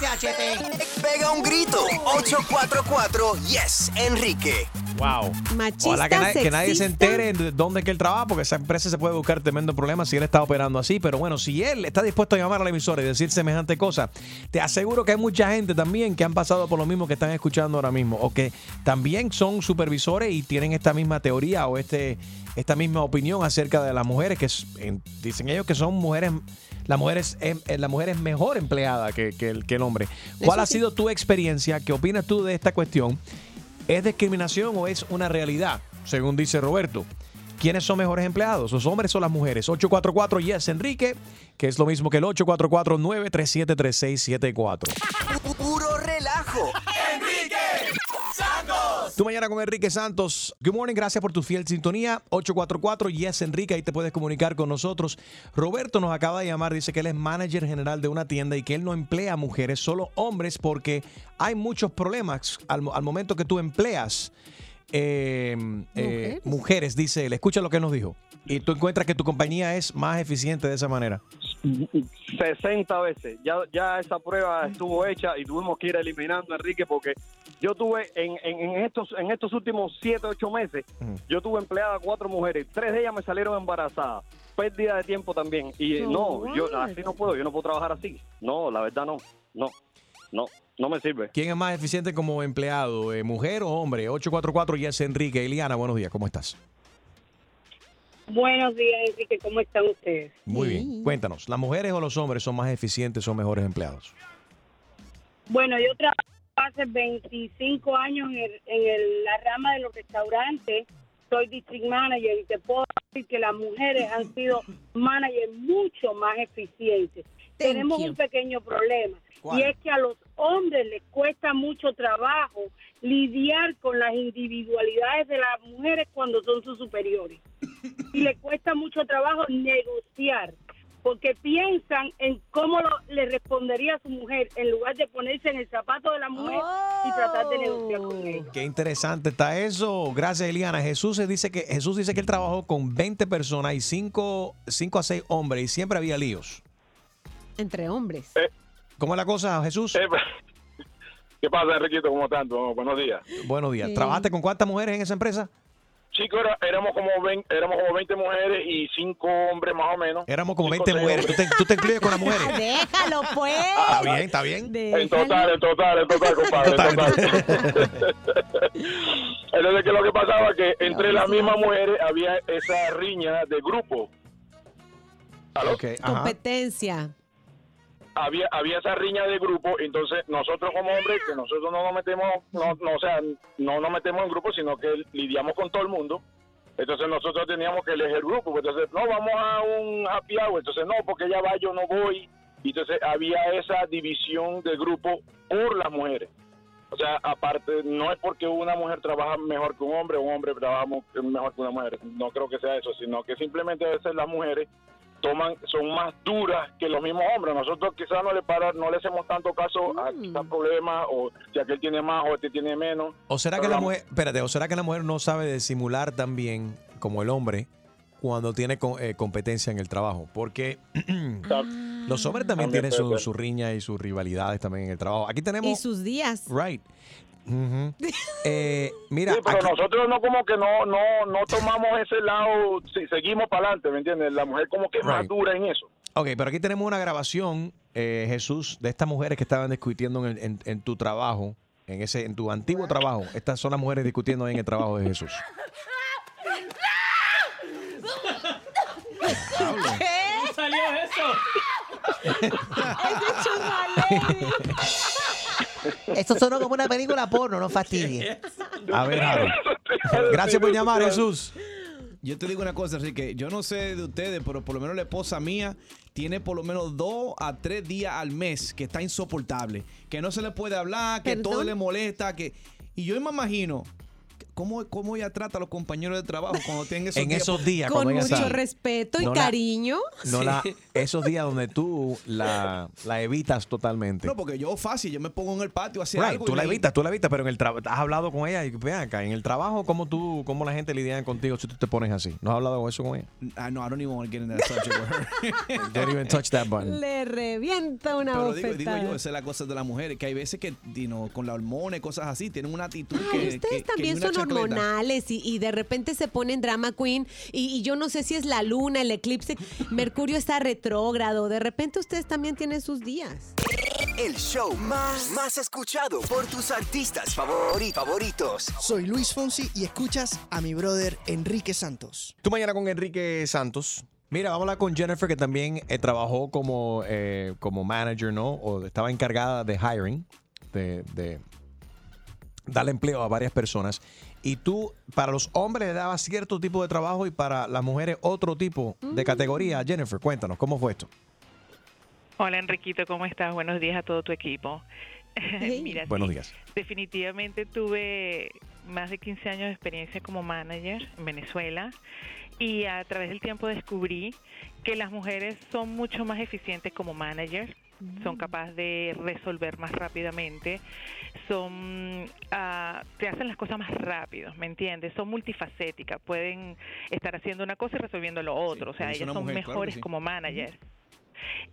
Speaker 7: Pega un grito. 844 Yes, Enrique.
Speaker 2: Wow.
Speaker 3: Machista,
Speaker 2: Ojalá que, nadie- que nadie se entere de dónde es que él trabaja, porque esa empresa se puede buscar tremendo problema si él está operando así. Pero bueno, si él está dispuesto a llamar a la emisora y decir semejante cosa, te aseguro que hay mucha gente también que han pasado por lo mismo que están escuchando ahora mismo, o que también son supervisores y tienen esta misma teoría o este esta misma opinión acerca de las mujeres, que en- dicen ellos que son mujeres. La mujer, es, em- eh, la mujer es mejor empleada que, que el, que el hombre. ¿Cuál
Speaker 29: Eso
Speaker 2: ha
Speaker 29: sí.
Speaker 2: sido tu experiencia? ¿Qué opinas tú de esta cuestión? ¿Es discriminación o es una realidad? Según dice Roberto. ¿Quiénes son mejores empleados? ¿Los hombres o las mujeres? 844 Yes Enrique, que es lo mismo que el 844-937-3674.
Speaker 7: Puro relajo.
Speaker 2: Tú mañana con Enrique Santos. Good morning, gracias por tu fiel sintonía. 844 Yes Enrique, ahí te puedes comunicar con nosotros. Roberto nos acaba de llamar, dice que él es manager general de una tienda y que él no emplea mujeres, solo hombres, porque hay muchos problemas al, mo- al momento que tú empleas eh, eh, mujeres, dice él. Escucha lo que nos dijo. Y tú encuentras que tu compañía es más eficiente de esa manera.
Speaker 28: 60 veces. Ya, ya esa prueba estuvo hecha y tuvimos que ir eliminando, Enrique, porque yo tuve en, en, en estos en estos últimos 7, 8 meses, yo tuve empleada cuatro mujeres. Tres de ellas me salieron embarazadas. Pérdida de tiempo también. Y eh, no, yo así no puedo. Yo no puedo trabajar así. No, la verdad no. No, no, no me sirve.
Speaker 2: ¿Quién es más eficiente como empleado, eh, mujer o hombre? 844 Yes Enrique. Eliana, buenos días, ¿cómo estás?
Speaker 30: Buenos días, Enrique. ¿Cómo están ustedes?
Speaker 2: Muy bien. Cuéntanos, ¿las mujeres o los hombres son más eficientes o mejores empleados?
Speaker 30: Bueno, yo trabajo hace 25 años en, el- en el- la rama de los restaurantes. Soy district manager y te puedo decir que las mujeres han sido managers mucho más eficientes. Tenemos
Speaker 31: you.
Speaker 30: un pequeño problema
Speaker 31: ¿Cuál?
Speaker 30: y es que a los hombres les cuesta mucho trabajo lidiar con las individualidades de las mujeres cuando son sus superiores. Y les cuesta mucho trabajo negociar porque piensan en cómo lo- le respondería a su mujer en lugar de ponerse en el zapato de la mujer y tratar de negociar con ella.
Speaker 2: Qué interesante está eso. Gracias, Eliana. Jesús se dice que Jesús dice que él trabajó con 20 personas y 5, a 6 hombres y siempre había líos.
Speaker 3: Entre hombres.
Speaker 2: ¿Cómo es la cosa, Jesús?
Speaker 14: ¿Qué pasa, Enriquito? ¿Cómo están? Bueno, buenos días.
Speaker 2: Buenos días.
Speaker 14: Sí.
Speaker 2: ¿Trabajaste con cuántas mujeres en esa empresa?
Speaker 14: Chicos, era- éramos como 20, éramos como 20 mujeres y 5 hombres más o menos.
Speaker 2: Éramos como
Speaker 14: Cinco,
Speaker 2: 20
Speaker 14: seis
Speaker 2: mujeres. ¿Tú te, tú te incluyes con las mujeres?
Speaker 3: Déjalo, pues.
Speaker 2: Está bien, está bien.
Speaker 14: En total, en total, en total, compadre. En total. Entonces, ¿qué es lo que pasaba? Que entre las mismas mujeres había esa riña de grupo. ¿Aló?
Speaker 3: Competencia.
Speaker 14: Había había esa riña de grupo entonces nosotros como hombres que nosotros no nos metemos no, no o sea no nos metemos en grupo sino que lidiamos con todo el mundo. Entonces nosotros teníamos que elegir grupo pues entonces no vamos a un happy hour entonces no porque ella va yo no voy entonces había esa división de grupo por las mujeres. O sea aparte no es porque una mujer trabaja mejor que un hombre un hombre trabaja mejor que una mujer. No creo que sea eso sino que simplemente a veces las mujeres toman son más duras que los mismos hombres. Nosotros quizás no le para, no le hacemos tanto caso a
Speaker 3: Mm.
Speaker 14: quizás problemas o si aquel tiene más o este tiene menos.
Speaker 2: ¿O será que la mujer, espérate, o será que la mujer no sabe disimular tan bien como el hombre cuando tiene co- eh, competencia en el trabajo? Porque los hombres también
Speaker 14: También
Speaker 2: tienen su, su riña y sus rivalidades también en el trabajo. Aquí tenemos...
Speaker 3: Y sus días.
Speaker 2: Right. Eh, mira,
Speaker 14: Sí, pero
Speaker 2: aquí-
Speaker 14: nosotros no como que no no no tomamos ese lado, si seguimos para adelante, ¿me entiendes? La mujer como que es más dura en eso.
Speaker 2: Ok, pero aquí tenemos una grabación, eh, Jesús, de estas mujeres que estaban discutiendo en, en- en tu trabajo, en ese, en tu antiguo trabajo. Estas son las mujeres discutiendo ahí en el trabajo de Jesús.
Speaker 8: ¿Cómo salió eso?
Speaker 9: Eso sonó como una película porno, no fastidie.
Speaker 2: A ver, Harold. Gracias por llamar, Jesús.
Speaker 5: Yo te digo una cosa, así que yo no sé de ustedes, pero por lo menos la esposa mía tiene por lo menos dos a tres días al mes que está insoportable, que no se le puede hablar, que todo le molesta, que y yo me imagino cómo, cómo ella trata a los compañeros de trabajo cuando tienen esos
Speaker 2: En
Speaker 5: días.
Speaker 2: esos días,
Speaker 3: Con mucho respeto y
Speaker 2: No la-
Speaker 3: cariño.
Speaker 2: No la, esos días donde tú la, la evitas totalmente.
Speaker 5: No, porque yo fácil, yo me pongo en el patio a hacer
Speaker 2: Right,
Speaker 5: algo.
Speaker 2: tú
Speaker 5: y
Speaker 2: la evitas, tú la evitas, pero en el trabajo has hablado con ella y ven acá, en el trabajo, ¿cómo tú, cómo la gente lidia contigo si tú te pones así? ¿No has hablado eso con ella?
Speaker 5: I know, I don't even want to get in that subject with her.
Speaker 2: Don't even touch that button.
Speaker 3: Le revienta una
Speaker 5: Pero digo,
Speaker 3: bofetada.
Speaker 5: digo yo, esa es la cosa de las mujeres, que hay veces que you know, con la hormona y cosas así, tienen una actitud
Speaker 3: Ay,
Speaker 5: que...
Speaker 3: ustedes
Speaker 5: que- que
Speaker 3: también
Speaker 5: una
Speaker 3: son. Hormonales y, y de repente se ponen drama queen y, y yo no sé si es la luna, el eclipse, Mercurio está retrógrado, de repente ustedes también tienen sus días.
Speaker 7: El show más, más escuchado por tus artistas favori- favoritos.
Speaker 32: Soy Luis Fonsi y escuchas a mi brother Enrique Santos.
Speaker 2: Tú mañana con Enrique Santos. Mira, vamos a hablar con Jennifer, que también eh, trabajó como, eh, como manager, ¿no? O estaba encargada de hiring, de, de darle empleo a varias personas. Y tú, para los hombres, le dabas cierto tipo de trabajo y para las mujeres otro tipo de categoría. Jennifer, cuéntanos, ¿cómo fue esto?
Speaker 29: Hola Enriquito, ¿cómo estás? Buenos días a todo tu equipo. Mira,
Speaker 2: Buenos
Speaker 29: sí,
Speaker 2: días.
Speaker 29: definitivamente tuve más de 15 años de experiencia como manager en Venezuela y a través del tiempo descubrí que las mujeres son mucho más eficientes como manager, son capaces de resolver más rápidamente, son ah, te hacen las cosas más rápido, ¿me entiendes? Son multifacéticas, pueden estar haciendo una cosa y resolviendo lo otro, o sea, ellas son
Speaker 5: mujer, claro que
Speaker 29: mejores
Speaker 5: sí.
Speaker 29: como managers.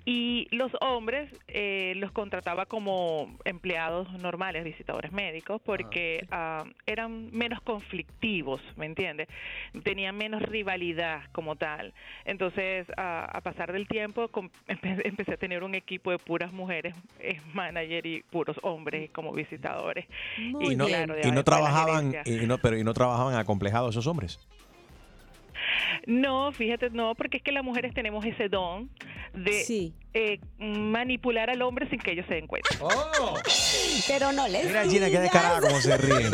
Speaker 29: Y los hombres eh, los contrataba como empleados normales, visitadores médicos, porque ah, eran menos conflictivos, ¿me entiendes? Tenían menos rivalidad como tal. Entonces, ah, a pasar del tiempo, empe- empecé a tener un equipo de puras mujeres eh, manager y puros hombres como visitadores.
Speaker 2: y no,
Speaker 29: claro,
Speaker 2: y no trabajaban, y no, pero y no trabajaban acomplejados esos hombres.
Speaker 29: No, fíjate, no, porque es que las mujeres tenemos ese don de eh, manipular al hombre sin que ellos se den cuenta.
Speaker 3: Pero no les
Speaker 2: Mira, Gina, qué descarada como se ríe.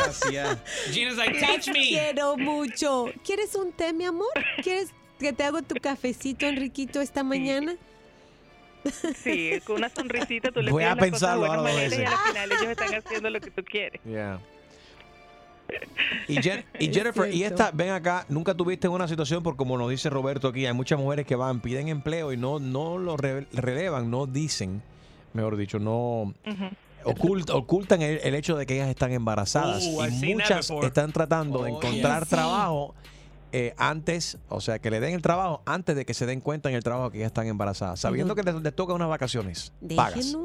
Speaker 8: Gina's like, touch me.
Speaker 3: quiero mucho. ¿Quieres un té, mi amor? ¿Quieres que te hago tu cafecito, Enriquito, esta mañana?
Speaker 29: Sí, con una sonrisita tú le
Speaker 2: Voy a
Speaker 29: las cosas de
Speaker 2: pensarlo
Speaker 29: y al final ellos están haciendo lo que tú quieres.
Speaker 2: Yeah. Y, Jen- y Jennifer, y esta, ven acá, nunca tuviste una situación, porque como nos dice Roberto aquí, hay muchas mujeres que van, piden empleo y no, no lo re- relevan, no dicen, mejor dicho, no ocult- ocultan el, el hecho de que ellas están embarazadas.
Speaker 8: I've
Speaker 2: y muchas están tratando de encontrar
Speaker 8: yeah.
Speaker 2: trabajo eh, antes, o sea, que le den el trabajo antes de que se den cuenta en el trabajo que ya están embarazadas, sabiendo que les, les toca unas vacaciones pagas.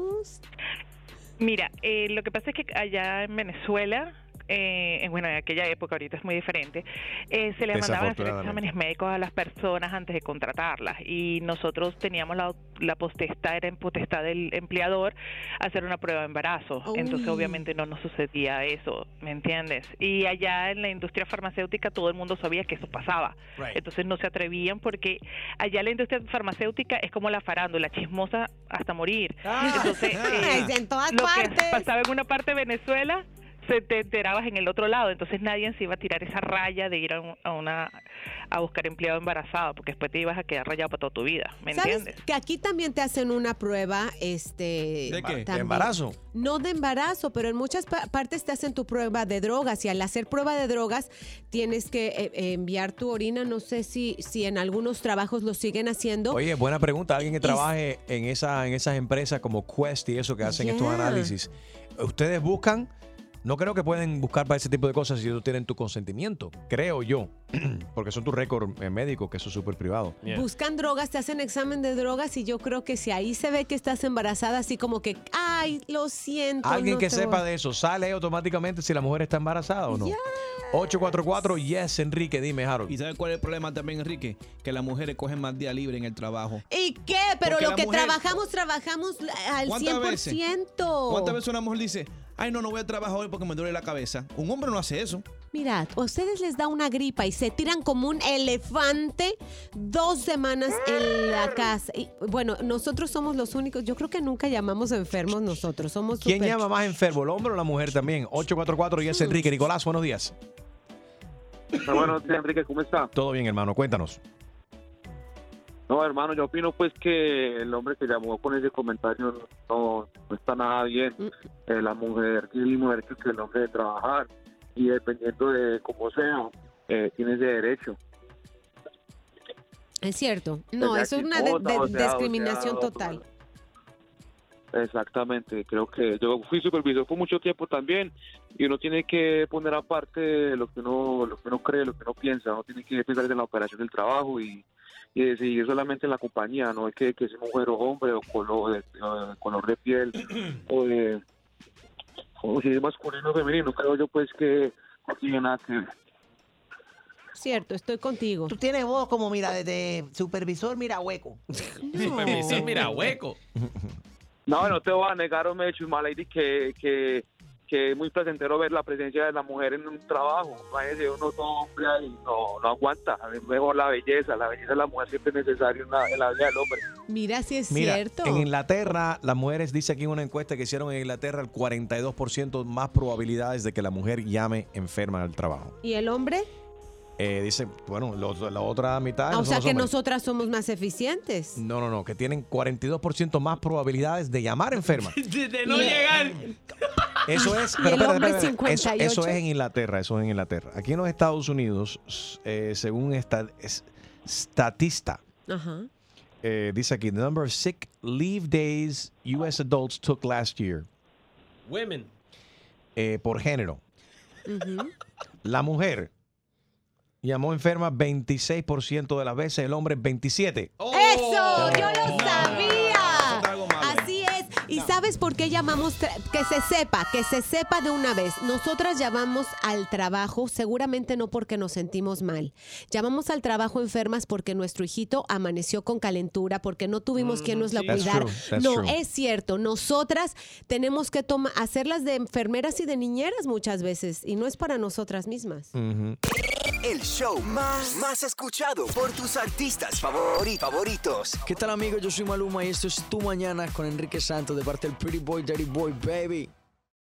Speaker 29: Mira, eh, lo que pasa es que allá en Venezuela, eh, en- bueno, en aquella época, ahorita es muy diferente, eh, se les mandaban a hacer exámenes médicos a las personas antes de contratarlas y nosotros teníamos la, la potestad, era en potestad del empleador hacer una prueba de embarazo. Entonces, obviamente no nos sucedía eso, ¿me entiendes? Y allá en la industria farmacéutica todo el mundo sabía que eso pasaba.
Speaker 33: Right.
Speaker 29: Entonces no se atrevían porque allá la industria farmacéutica es como la farándula, chismosa hasta morir. Entonces, eh,
Speaker 3: Es en todas
Speaker 29: lo que
Speaker 3: partes.
Speaker 29: pasaba en una parte de Venezuela se te enterabas en el otro lado, entonces nadie se iba a tirar esa raya de ir a, un- a una a buscar empleado embarazado, porque después te ibas a quedar rayado para toda tu vida, ¿me
Speaker 3: ¿Sabes
Speaker 29: entiendes?
Speaker 3: que aquí también te hacen una prueba, este,
Speaker 5: ¿De qué? ¿De
Speaker 2: embarazo?
Speaker 3: No de embarazo, pero en muchas pa- partes te hacen tu prueba de drogas y al hacer prueba de drogas tienes que eh, enviar tu orina. No sé si si en algunos trabajos lo siguen haciendo.
Speaker 2: Oye, buena pregunta. Alguien que trabaje en, esa, en esas empresas como Quest y eso que hacen estos análisis, ¿ustedes buscan? No creo que pueden buscar para ese tipo de cosas si ellos tienen tu consentimiento, creo yo, porque son tu récord eh, médico, que eso es súper privado.
Speaker 3: Buscan drogas, te hacen examen de drogas y yo creo que si ahí se ve que estás embarazada, así como que, ay, lo siento.
Speaker 2: Alguien
Speaker 3: no
Speaker 2: que sepa
Speaker 3: voy".
Speaker 2: de eso, ¿sale automáticamente si la mujer está embarazada o no? 844 Yes, Enrique, dime, Harold.
Speaker 5: ¿Y sabes cuál es el problema también, Enrique? Que las mujeres cogen más día libre en el trabajo.
Speaker 3: ¿Y qué? Pero
Speaker 5: Porque
Speaker 3: lo que
Speaker 5: mujer-
Speaker 3: trabajamos, trabajamos al 100%.
Speaker 5: ¿Cuántas veces? ¿Cuántas veces una mujer dice, ay, no, no voy a trabajar hoy porque me duele la cabeza? Un hombre no hace eso.
Speaker 3: Mirad, a ustedes les da una gripa y se tiran como un elefante dos semanas en la casa. Y, bueno, nosotros somos los únicos. Yo creo que nunca llamamos enfermos nosotros. Somos
Speaker 2: ¿Quién llama más enfermo, el hombre o la mujer también? 844 Yes, Enrique. Nicolás, buenos días.
Speaker 33: Buenos días, Enrique, ¿cómo está?
Speaker 2: Todo bien, hermano, cuéntanos.
Speaker 33: No, hermano, yo opino pues que el hombre que llamó con ese comentario no, no está nada bien. Eh, la mujer tiene el mismo derecho que el hombre de trabajar y dependiendo de cómo sea, eh, tiene ese derecho.
Speaker 3: Es cierto. No, eso es una de-
Speaker 33: chismosa,
Speaker 3: de-
Speaker 33: o sea, o
Speaker 3: discriminación
Speaker 33: sea,
Speaker 3: total.
Speaker 33: Exactamente, creo que yo fui supervisor por mucho tiempo también y uno tiene que poner aparte lo que uno lo que uno cree, lo que uno piensa, uno tiene que pensar en la operación del trabajo y, y decidir solamente en la compañía, no es que, que sea mujer o hombre o color de, o de color de piel o de o si es masculino o femenino, creo yo pues que no tiene nada que ver.
Speaker 3: Cierto, estoy contigo.
Speaker 9: Tú tienes voz como, mira, de, de supervisor, mira hueco.
Speaker 8: Supervisor, mira, hueco.
Speaker 33: No, no te voy a negar, hombre, Chusma Lady, que, que, que es muy placentero ver la presencia de la mujer en un trabajo. Imagínese, uno todo hombre ahí no, no aguanta. A mí mejor la belleza, la belleza de la mujer siempre es necesaria en la, en la vida del hombre.
Speaker 3: Mira si es
Speaker 2: Mira,
Speaker 3: cierto.
Speaker 2: en Inglaterra, las mujeres, dice aquí una encuesta que hicieron en Inglaterra, el 42% más probabilidades de que la mujer llame enferma al trabajo.
Speaker 3: ¿Y el hombre?
Speaker 2: Eh, dice, bueno, lo- la otra mitad.
Speaker 3: Ah,
Speaker 2: no
Speaker 3: o sea que
Speaker 2: hombres.
Speaker 3: nosotras somos más eficientes.
Speaker 2: No, no, no, que tienen 42% más probabilidades de llamar enferma.
Speaker 8: De, de no llegar.
Speaker 2: Eso es,
Speaker 3: Y
Speaker 2: pero
Speaker 3: el
Speaker 2: espérate,
Speaker 3: hombre
Speaker 2: espérate, espérate. Eso,
Speaker 3: 58.
Speaker 2: eso es en Inglaterra, eso es en Inglaterra. Aquí en los Estados Unidos, eh, según esta, es- Statista,
Speaker 3: Ajá.
Speaker 2: eh, dice aquí, the number of sick leave days U.S. adults took last year
Speaker 8: Women.
Speaker 2: eh, por género. La mujer llamó enferma 26% de las veces, el hombre 27%.
Speaker 3: ¡Eso! ¡Yo lo sabía! Así es. ¿Y sabes por qué llamamos? Que se sepa, que se sepa de una vez. Nosotras llamamos al trabajo, seguramente no porque nos sentimos mal. Llamamos al trabajo enfermas porque nuestro hijito amaneció con calentura, porque no tuvimos quien nos la cuidara. No,
Speaker 2: true.
Speaker 3: es cierto. Nosotras tenemos que toma- hacerlas de enfermeras y de niñeras muchas veces, y no es para nosotras mismas.
Speaker 7: El show más, más escuchado por tus artistas favori- favoritos.
Speaker 34: ¿Qué tal amigos? Yo soy Maluma y esto es Tu Mañana con Enrique Santos de parte del Pretty Boy, Dirty Boy, baby.